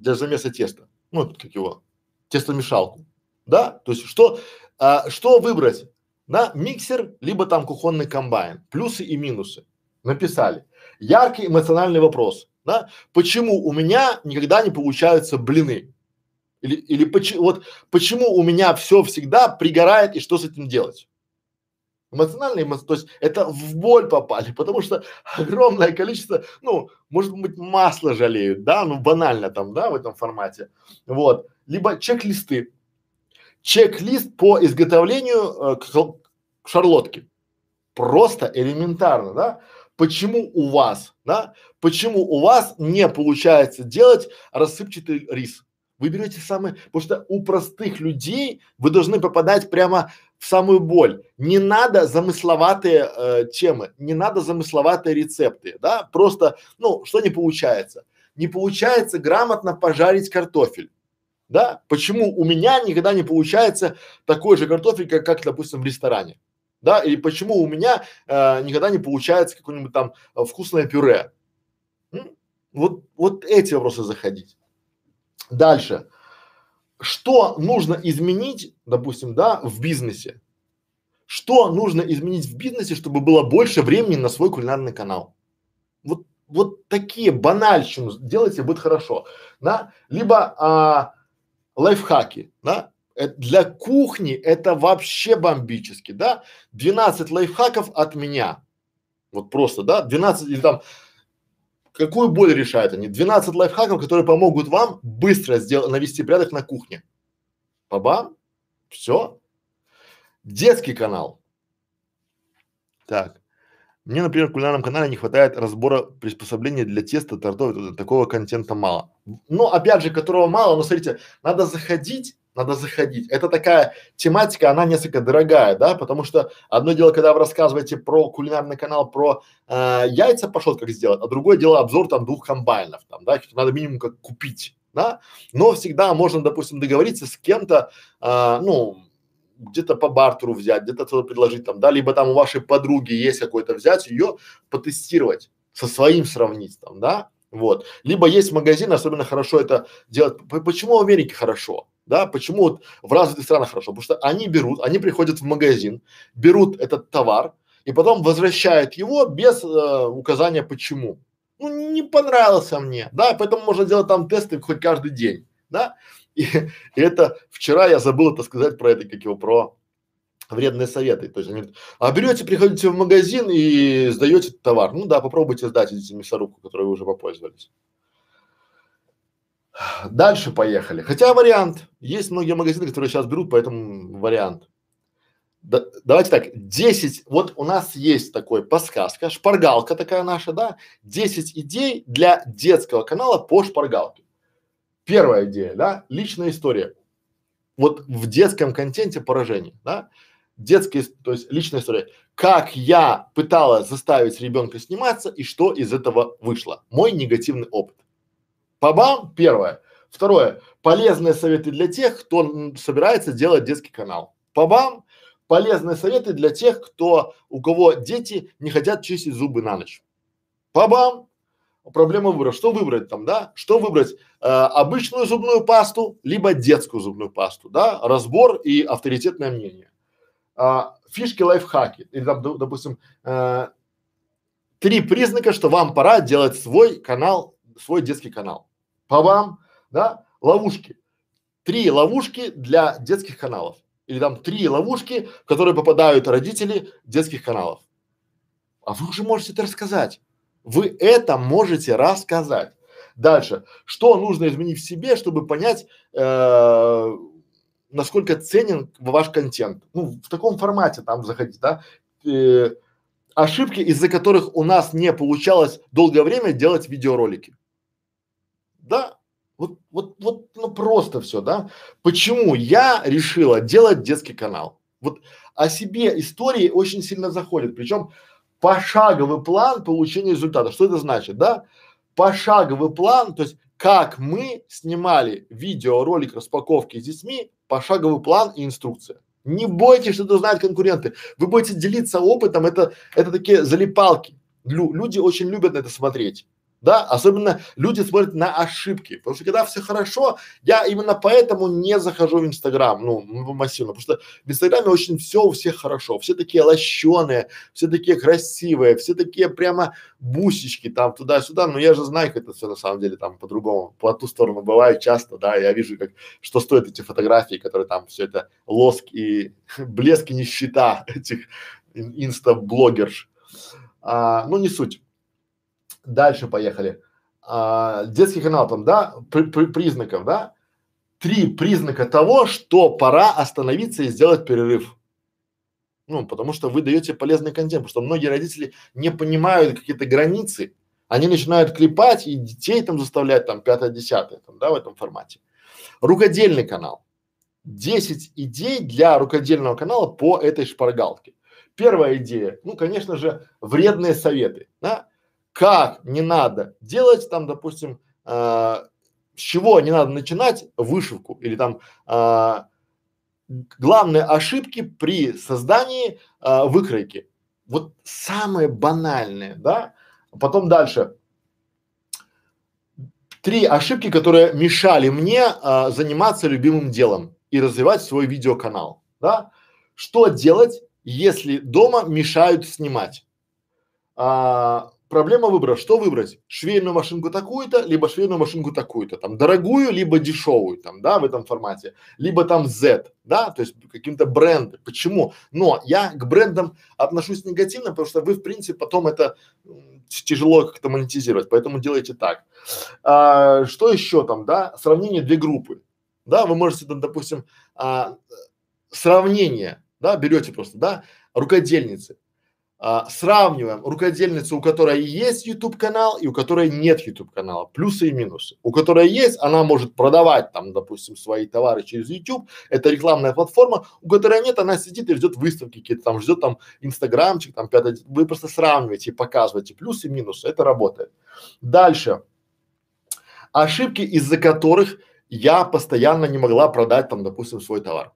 для замеса теста, ну, как его, тестомешалку, да? То есть что, а, что выбрать? Да, миксер, либо там кухонный комбайн, плюсы и минусы написали. Яркий эмоциональный вопрос, да? Почему у меня никогда не получаются блины? Или, или почему, вот почему у меня все всегда пригорает и что с этим делать? Эмоциональный, эмо, то есть это в боль попали, потому что огромное количество, ну, может быть, масло жалеют, да, ну банально там, да, в этом формате. Вот. Либо чек-листы. Чек-лист по изготовлению э, шарлотки. Просто элементарно, да почему у вас, да, почему у вас не получается делать рассыпчатый рис. Вы берете самые, потому что у простых людей вы должны попадать прямо в самую боль. Не надо замысловатые э, темы, не надо замысловатые рецепты, да, просто, ну, что не получается? Не получается грамотно пожарить картофель. Да? Почему у меня никогда не получается такой же картофель, как, как допустим, в ресторане? да, или почему у меня э, никогда не получается какое-нибудь там э, вкусное пюре. М? Вот, вот эти вопросы заходить. Дальше. Что нужно изменить, допустим, да, в бизнесе? Что нужно изменить в бизнесе, чтобы было больше времени на свой кулинарный канал? Вот, вот такие банальщину делайте, будет хорошо, да? Либо а, лайфхаки, да? Э, для кухни это вообще бомбически, да? 12 лайфхаков от меня. Вот просто, да? 12 или там какую боль решают они? 12 лайфхаков, которые помогут вам быстро сделать, навести порядок на кухне. Бабам, все. Детский канал. Так. Мне, например, в кулинарном канале не хватает разбора приспособлений для теста, тортов, такого контента мало. Но опять же, которого мало, но смотрите, надо заходить надо заходить. Это такая тематика, она несколько дорогая, да, потому что одно дело, когда вы рассказываете про кулинарный канал, про э, яйца пошел как сделать, а другое дело обзор там двух комбайнов, там, да, надо минимум как купить, да, но всегда можно, допустим, договориться с кем-то, э, ну, где-то по бартеру взять, где-то что-то предложить там, да, либо там у вашей подруги есть какой-то взять, ее потестировать, со своим сравнить там, да, вот. Либо есть магазин, особенно хорошо это делать. Почему в Америке хорошо? Да, почему вот в развитых странах хорошо? Потому что они берут, они приходят в магазин, берут этот товар и потом возвращают его без э, указания почему. Ну, не понравился мне, да, поэтому можно делать там тесты хоть каждый день, да. И, и это вчера я забыл это сказать про это, как его, про вредные советы. То есть они говорят, а берете, приходите в магазин и сдаете товар. Ну да, попробуйте сдать эти мясорубку, которой вы уже попользовались. Дальше поехали. Хотя вариант. Есть многие магазины, которые сейчас берут, поэтому вариант. Да, давайте так, 10, вот у нас есть такой подсказка, шпаргалка такая наша, да, 10 идей для детского канала по шпаргалке. Первая идея, да, личная история. Вот в детском контенте поражение, да детская, то есть личная история. Как я пыталась заставить ребенка сниматься и что из этого вышло. Мой негативный опыт. Пабам, первое. Второе. Полезные советы для тех, кто собирается делать детский канал. Пабам. Полезные советы для тех, кто, у кого дети не хотят чистить зубы на ночь. Пабам. Проблема выбора. Что выбрать там, да? Что выбрать? Э, обычную зубную пасту, либо детскую зубную пасту, да? Разбор и авторитетное мнение а, фишки, лайфхаки. Или там, допустим, э, три признака, что вам пора делать свой канал, свой детский канал. По вам, да, ловушки. Три ловушки для детских каналов. Или там три ловушки, в которые попадают родители детских каналов. А вы уже можете это рассказать. Вы это можете рассказать. Дальше. Что нужно изменить в себе, чтобы понять, э, насколько ценен ваш контент. Ну, в таком формате там заходить, да. Э, ошибки, из-за которых у нас не получалось долгое время делать видеоролики. Да, вот, вот, вот, ну просто все, да. Почему я решила делать детский канал? Вот о себе истории очень сильно заходит, причем пошаговый план получения результата. Что это значит, да? Пошаговый план, то есть как мы снимали видеоролик распаковки с детьми, пошаговый план и инструкция. Не бойтесь, что это узнают конкуренты. Вы будете делиться опытом, это, это такие залипалки. Лю, люди очень любят на это смотреть да, особенно люди смотрят на ошибки, потому что когда все хорошо, я именно поэтому не захожу в Инстаграм, ну, массивно, потому что в Инстаграме очень все у всех хорошо, все такие лощеные, все такие красивые, все такие прямо бусечки там туда-сюда, но я же знаю, как это все на самом деле там по-другому, по ту сторону бывает часто, да, я вижу, как, что стоят эти фотографии, которые там все это лоск и блеск и нищета этих инста-блогерш, а, ну не суть. Дальше поехали. А, детский канал там, да, при, при, признаков, да? Три признака того, что пора остановиться и сделать перерыв. Ну, потому что вы даете полезный контент, потому что многие родители не понимают какие-то границы, они начинают клепать и детей там заставлять там пятое, десятое, там, да, в этом формате. Рукодельный канал. 10 идей для рукодельного канала по этой шпаргалке. Первая идея, ну, конечно же, вредные советы, да, как не надо делать там, допустим, э, с чего не надо начинать вышивку или там э, главные ошибки при создании э, выкройки. Вот самые банальные, да. Потом дальше. Три ошибки, которые мешали мне э, заниматься любимым делом и развивать свой видеоканал, да. Что делать, если дома мешают снимать? А, проблема выбора, что выбрать? Швейную машинку такую-то, либо швейную машинку такую-то, там, дорогую, либо дешевую, там, да, в этом формате, либо там Z, да, то есть каким-то бренды. Почему? Но я к брендам отношусь негативно, потому что вы, в принципе, потом это тяжело как-то монетизировать, поэтому делайте так. А, что еще там, да, сравнение две группы, да, вы можете там, допустим, а, сравнение, да, берете просто, да, рукодельницы, а, сравниваем рукодельницу, у которой есть YouTube канал и у которой нет YouTube канала, плюсы и минусы. У которой есть, она может продавать там, допустим, свои товары через YouTube, это рекламная платформа, у которой нет, она сидит и ждет выставки какие-то там, ждет там инстаграмчик, там пятое, вы просто сравниваете и показываете плюсы и минусы, это работает. Дальше. Ошибки, из-за которых я постоянно не могла продать там, допустим, свой товар.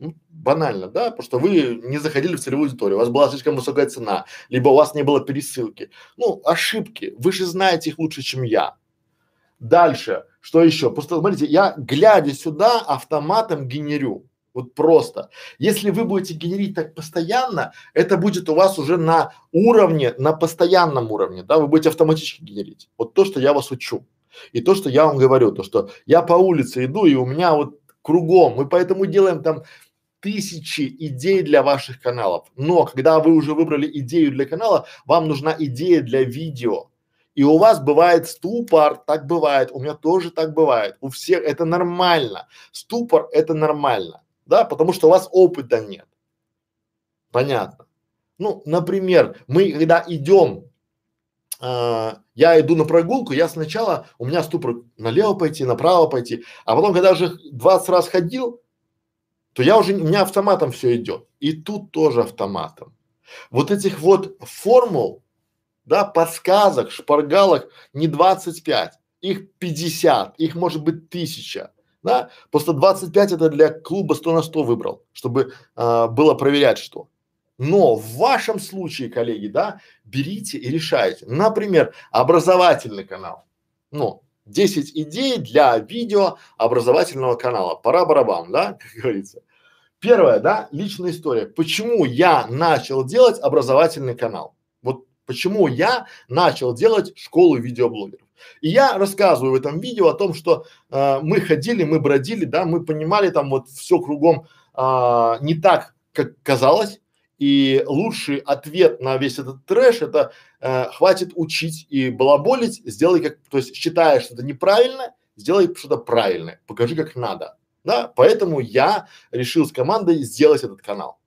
Ну, банально, да, потому что вы не заходили в целевую аудиторию, у вас была слишком высокая цена, либо у вас не было пересылки. Ну, ошибки, вы же знаете их лучше, чем я. Дальше, что еще? Просто смотрите, я глядя сюда автоматом генерю. Вот просто. Если вы будете генерить так постоянно, это будет у вас уже на уровне, на постоянном уровне, да, вы будете автоматически генерить. Вот то, что я вас учу. И то, что я вам говорю, то, что я по улице иду, и у меня вот кругом, мы поэтому делаем там тысячи идей для ваших каналов. Но когда вы уже выбрали идею для канала, вам нужна идея для видео. И у вас бывает ступор, так бывает, у меня тоже так бывает, у всех это нормально. Ступор это нормально, да, потому что у вас опыта нет. Понятно. Ну, например, мы когда идем, э, я иду на прогулку, я сначала, у меня ступор налево пойти, направо пойти, а потом, когда уже 20 раз ходил, то я уже, у меня автоматом все идет. И тут тоже автоматом. Вот этих вот формул, да, подсказок, шпаргалок не 25, их 50, их может быть тысяча, да. Просто 25 это для клуба 100 на 100 выбрал, чтобы а, было проверять что. Но в вашем случае, коллеги, да, берите и решайте. Например, образовательный канал. Ну, 10 идей для видео образовательного канала. Пора барабан, да, как говорится. Первое, да, личная история. Почему я начал делать образовательный канал? Вот почему я начал делать школу видеоблогеров. И я рассказываю в этом видео о том, что э, мы ходили, мы бродили, да, мы понимали там вот все кругом э, не так, как казалось. И лучший ответ на весь этот трэш это э, хватит учить и балаболить, сделай как, то есть считаешь что-то неправильно, сделай что-то правильное, покажи как надо. Да, поэтому я решил с командой сделать этот канал.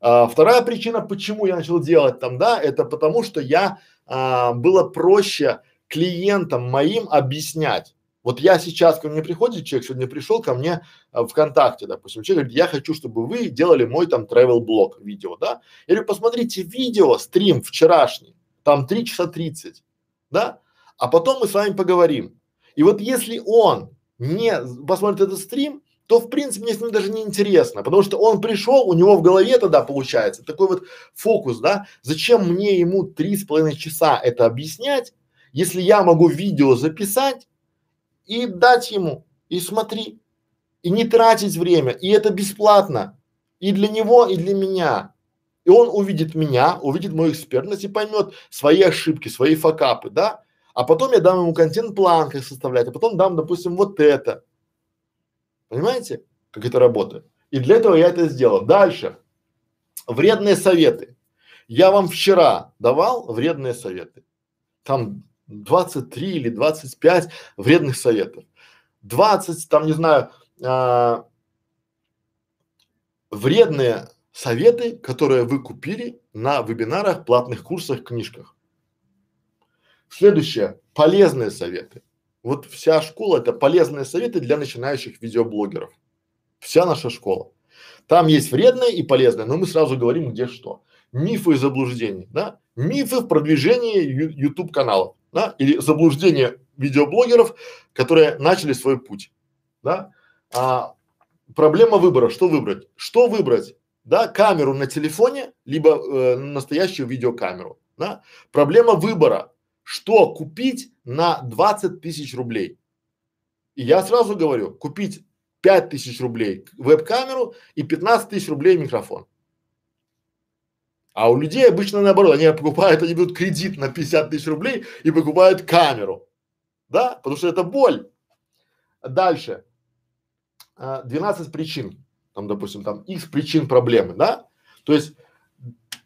А, вторая причина, почему я начал делать там, да, это потому что я а, было проще клиентам моим объяснять. Вот я сейчас ко мне приходит человек, сегодня пришел ко мне а, ВКонтакте, допустим, человек говорит, я хочу, чтобы вы делали мой там travel блог видео, да. Я говорю, посмотрите видео, стрим вчерашний, там 3 часа 30, да, а потом мы с вами поговорим. И вот если он не посмотрит этот стрим, то в принципе мне с ним даже не интересно, потому что он пришел, у него в голове тогда получается такой вот фокус, да, зачем мне ему три с половиной часа это объяснять, если я могу видео записать и дать ему, и смотри, и не тратить время, и это бесплатно, и для него, и для меня. И он увидит меня, увидит мою экспертность и поймет свои ошибки, свои факапы, да, а потом я дам ему контент-план, как составлять, а потом дам, допустим, вот это, Понимаете, как это работает? И для этого я это сделал. Дальше. Вредные советы. Я вам вчера давал вредные советы. Там 23 или 25 вредных советов. 20, там, не знаю, а, вредные советы, которые вы купили на вебинарах, платных курсах, книжках. Следующее. Полезные советы. Вот вся школа это полезные советы для начинающих видеоблогеров. Вся наша школа. Там есть вредное и полезное, но мы сразу говорим, где что. Мифы и заблуждения, да? Мифы в продвижении YouTube каналов, да? Или заблуждения видеоблогеров, которые начали свой путь, да? А, проблема выбора, что выбрать? Что выбрать? Да, камеру на телефоне, либо э, настоящую видеокамеру, да? Проблема выбора, что купить на 20 тысяч рублей. И я сразу говорю, купить 5 тысяч рублей веб-камеру и 15 тысяч рублей микрофон. А у людей обычно наоборот, они покупают, они берут кредит на 50 тысяч рублей и покупают камеру. Да? Потому что это боль. Дальше. А, 12 причин. Там, допустим, там X причин проблемы, да? То есть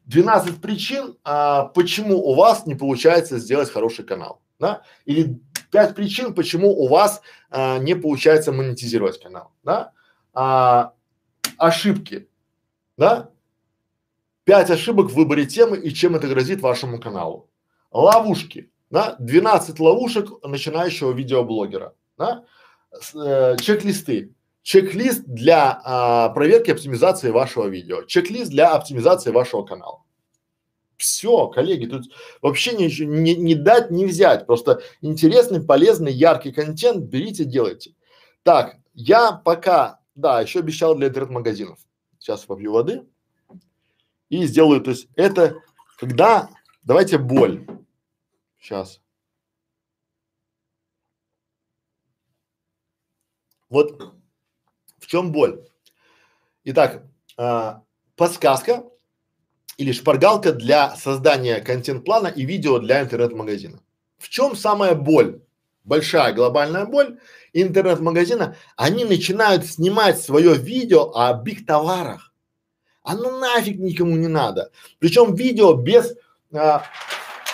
12 причин, а, почему у вас не получается сделать хороший канал, да? Или 5 причин, почему у вас а, не получается монетизировать канал, да? А, ошибки, да? Пять ошибок в выборе темы и чем это грозит вашему каналу. Ловушки, да, 12 ловушек начинающего видеоблогера, да, С, э, чек-листы, чек-лист для а, проверки оптимизации вашего видео, чек-лист для оптимизации вашего канала. Все, коллеги, тут вообще ничего не, не дать, не взять. Просто интересный, полезный, яркий контент берите, делайте. Так, я пока, да, еще обещал для интернет-магазинов. Сейчас попью воды и сделаю, то есть это когда, давайте боль. Сейчас. Вот в чем боль? Итак, а, подсказка или шпаргалка для создания контент-плана и видео для интернет-магазина. В чем самая боль? Большая глобальная боль интернет-магазина. Они начинают снимать свое видео о биг товарах. Оно нафиг никому не надо. Причем видео без, а,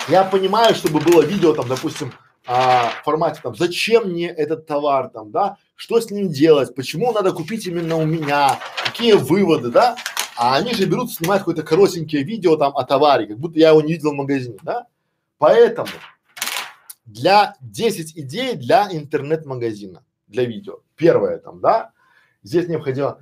я понимаю, чтобы было видео там, допустим, а, в формате там, зачем мне этот товар там, да, что с ним делать, почему надо купить именно у меня, какие выводы, да, а они же берут, снимают какое-то коротенькое видео там о товаре, как будто я его не видел в магазине, да? Поэтому для 10 идей для интернет-магазина, для видео. Первое там, да? Здесь необходимо,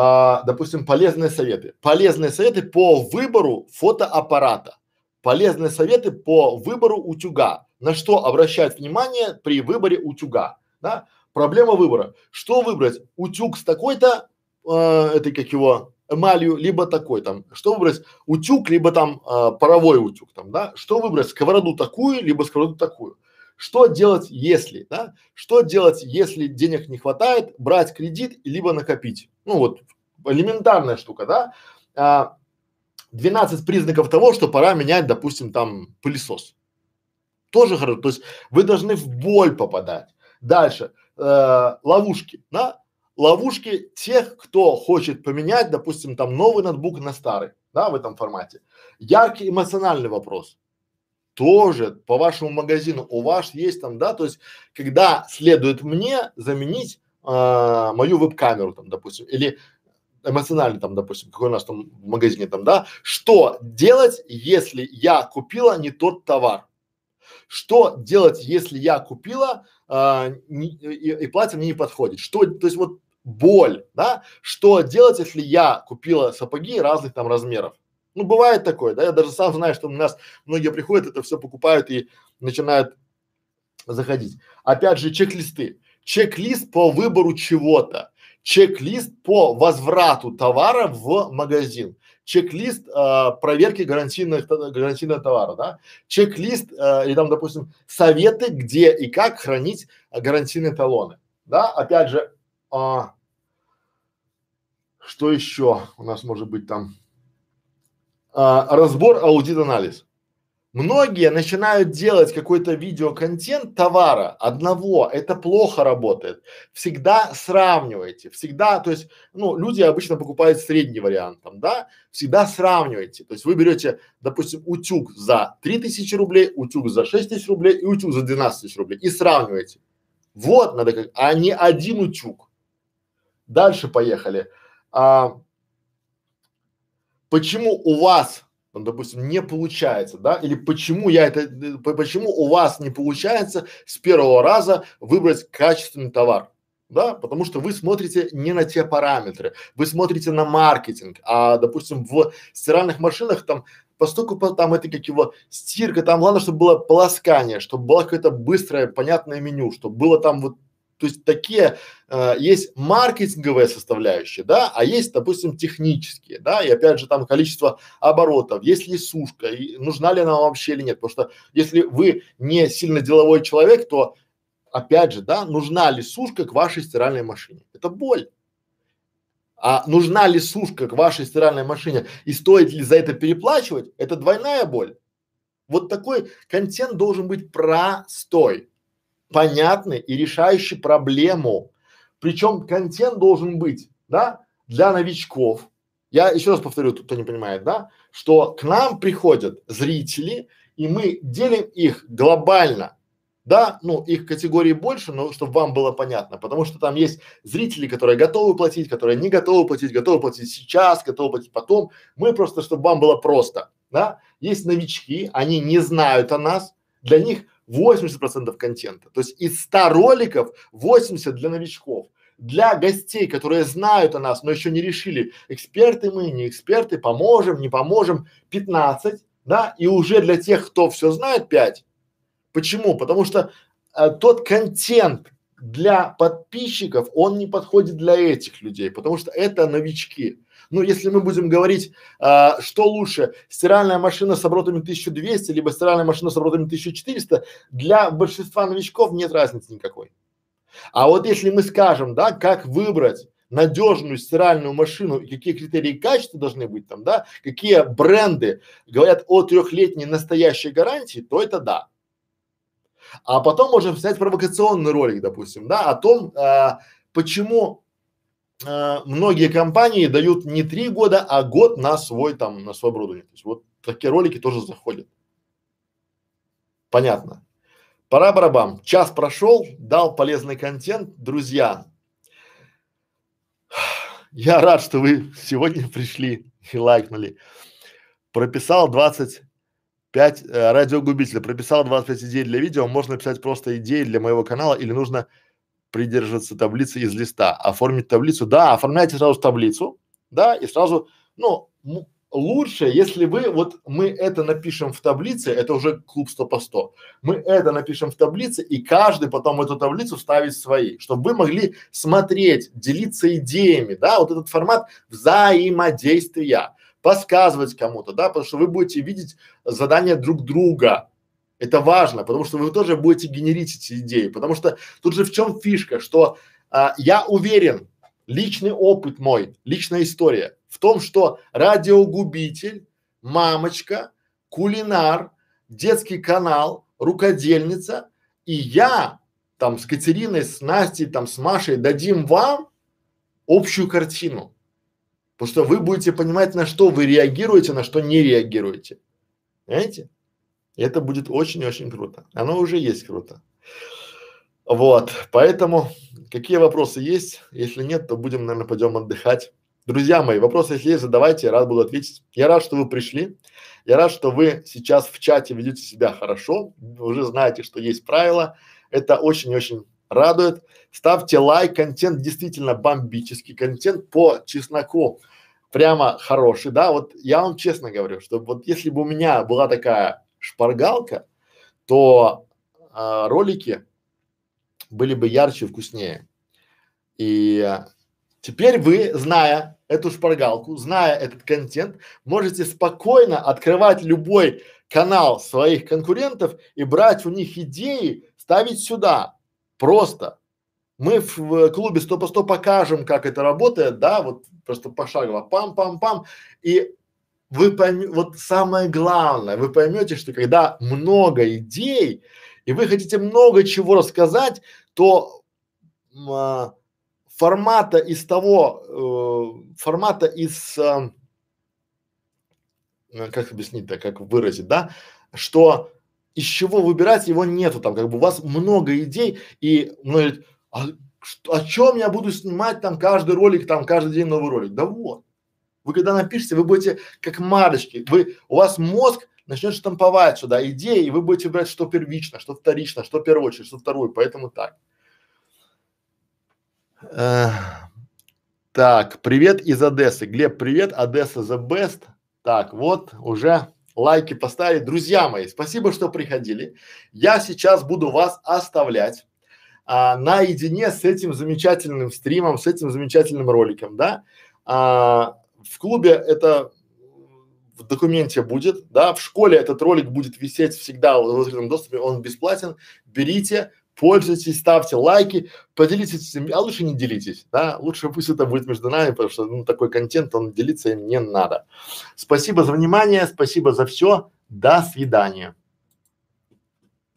а, допустим, полезные советы. Полезные советы по выбору фотоаппарата. Полезные советы по выбору утюга. На что обращать внимание при выборе утюга, да? Проблема выбора. Что выбрать? Утюг с такой-то, э, это как его, эмалью, либо такой там, что выбрать, утюг, либо там э, паровой утюг там, да, что выбрать, сковороду такую, либо сковороду такую. Что делать, если, да, что делать, если денег не хватает, брать кредит, либо накопить. Ну вот, элементарная штука, да. А, 12 признаков того, что пора менять, допустим, там пылесос. Тоже хорошо, то есть вы должны в боль попадать. Дальше, э, ловушки, да, ловушки тех, кто хочет поменять, допустим, там новый ноутбук на старый, да, в этом формате. Яркий эмоциональный вопрос. Тоже по вашему магазину у вас есть там, да, то есть когда следует мне заменить э, мою веб-камеру там, допустим, или эмоциональный там, допустим, какой у нас там в магазине там, да, что делать, если я купила не тот товар? Что делать, если я купила а, не, и, и платье мне не подходит? Что, то есть вот боль, да? Что делать, если я купила сапоги разных там размеров? Ну, бывает такое, да, я даже сам знаю, что у нас многие приходят, это все покупают и начинают заходить. Опять же, чек-листы. Чек-лист по выбору чего-то. Чек-лист по возврату товара в магазин. Чек-лист э, проверки гарантийных, гарантийного товара, да. Чек-лист э, или там, допустим, советы, где и как хранить гарантийные талоны. Да, опять же, а, что еще у нас может быть там? А, разбор, аудит, анализ. Многие начинают делать какой-то видеоконтент товара одного, это плохо работает. Всегда сравнивайте, всегда, то есть, ну, люди обычно покупают средний вариант там, да, всегда сравнивайте. То есть вы берете, допустим, утюг за 3000 рублей, утюг за 6000 рублей и утюг за 12 тысяч рублей и сравниваете. Вот надо как, а не один утюг. Дальше поехали. А, почему у вас, ну, допустим, не получается, да, или почему я это, почему у вас не получается с первого раза выбрать качественный товар? Да, потому что вы смотрите не на те параметры, вы смотрите на маркетинг, а, допустим, в стиральных машинах там постольку по, там это как его стирка, там главное, чтобы было полоскание, чтобы было какое-то быстрое, понятное меню, чтобы было там вот то есть такие э, есть маркетинговые составляющие, да, а есть, допустим, технические, да, и опять же там количество оборотов, есть ли сушка, и нужна ли она вообще или нет, потому что если вы не сильно деловой человек, то опять же, да, нужна ли сушка к вашей стиральной машине? Это боль. А нужна ли сушка к вашей стиральной машине и стоит ли за это переплачивать? Это двойная боль. Вот такой контент должен быть простой понятный и решающий проблему. Причем контент должен быть, да, для новичков. Я еще раз повторю, кто не понимает, да, что к нам приходят зрители, и мы делим их глобально Да, ну их категории больше, но чтобы вам было понятно, потому что там есть зрители, которые готовы платить, которые не готовы платить, готовы платить сейчас, готовы платить потом. Мы просто, чтобы вам было просто, да. Есть новички, они не знают о нас, для них 80% контента. То есть из 100 роликов 80 для новичков. Для гостей, которые знают о нас, но еще не решили, эксперты мы, не эксперты, поможем, не поможем, 15, да, и уже для тех, кто все знает, 5. Почему? Потому что а, тот контент для подписчиков, он не подходит для этих людей, потому что это новички. Ну, если мы будем говорить, а, что лучше, стиральная машина с оборотами 1200, либо стиральная машина с оборотами 1400, для большинства новичков нет разницы никакой. А вот если мы скажем, да, как выбрать надежную стиральную машину какие критерии качества должны быть там, да, какие бренды говорят о трехлетней настоящей гарантии, то это да. А потом можем снять провокационный ролик, допустим, да, о том, а, почему а, многие компании дают не три года, а год на свой там, на свое оборудование. То есть вот такие ролики тоже заходят. Понятно. Пора барабам. Час прошел, дал полезный контент. Друзья, я рад, что вы сегодня пришли и лайкнули. Прописал 20 5 э, радиогубителя. Прописал 25 идей для видео. Можно написать просто идеи для моего канала или нужно придерживаться таблицы из листа. Оформить таблицу. Да, оформляйте сразу таблицу. Да, и сразу, ну, лучше, если вы, вот мы это напишем в таблице, это уже клуб 100 по 100. Мы это напишем в таблице и каждый потом эту таблицу ставить свои, чтобы вы могли смотреть, делиться идеями, да, вот этот формат взаимодействия подсказывать кому-то, да, потому что вы будете видеть задания друг друга. Это важно, потому что вы тоже будете генерить эти идеи, потому что тут же в чем фишка, что а, я уверен, личный опыт мой, личная история в том, что радиогубитель, мамочка, кулинар, детский канал, рукодельница и я там с Катериной, с Настей, там с Машей дадим вам общую картину. Потому что вы будете понимать, на что вы реагируете, на что не реагируете. Понимаете? И это будет очень-очень круто. Оно уже есть круто. Вот, поэтому какие вопросы есть? Если нет, то будем, наверное, пойдем отдыхать. Друзья мои, вопросы если есть, задавайте, я рад буду ответить. Я рад, что вы пришли. Я рад, что вы сейчас в чате ведете себя хорошо. Вы уже знаете, что есть правила. Это очень-очень радует. Ставьте лайк, контент действительно бомбический, контент по чесноку прямо хороший, да, вот я вам честно говорю, что вот если бы у меня была такая шпаргалка, то а, ролики были бы ярче и вкуснее. И теперь вы, зная эту шпаргалку, зная этот контент, можете спокойно открывать любой канал своих конкурентов и брать у них идеи, ставить сюда. Просто. Мы в, в клубе 100 по 100 покажем, как это работает, да, вот просто пошагово, пам-пам-пам, и вы поймете, вот самое главное, вы поймете, что когда много идей, и вы хотите много чего рассказать, то а, формата из того, э, формата из, э, как объяснить-то, как выразить, да, что из чего выбирать его нету там, как бы у вас много идей, и многие а что, о чем я буду снимать там каждый ролик, там каждый день новый ролик? Да вот. Вы когда напишете, вы будете как марочки, вы, у вас мозг начнет штамповать сюда идеи, и вы будете брать, что первично, что вторично, что в первую очередь, что вторую, поэтому так. Э, так, привет из Одессы. Глеб, привет, Одесса the best. Так, вот уже лайки поставить. Друзья мои, спасибо, что приходили. Я сейчас буду вас оставлять а, наедине с этим замечательным стримом, с этим замечательным роликом, да. А, в клубе это в документе будет, да, в школе этот ролик будет висеть всегда в открытом доступе, он бесплатен, берите, пользуйтесь, ставьте лайки, поделитесь этим, а лучше не делитесь, да, лучше пусть это будет между нами, потому что ну, такой контент, он делиться им не надо. Спасибо за внимание, спасибо за все, до свидания.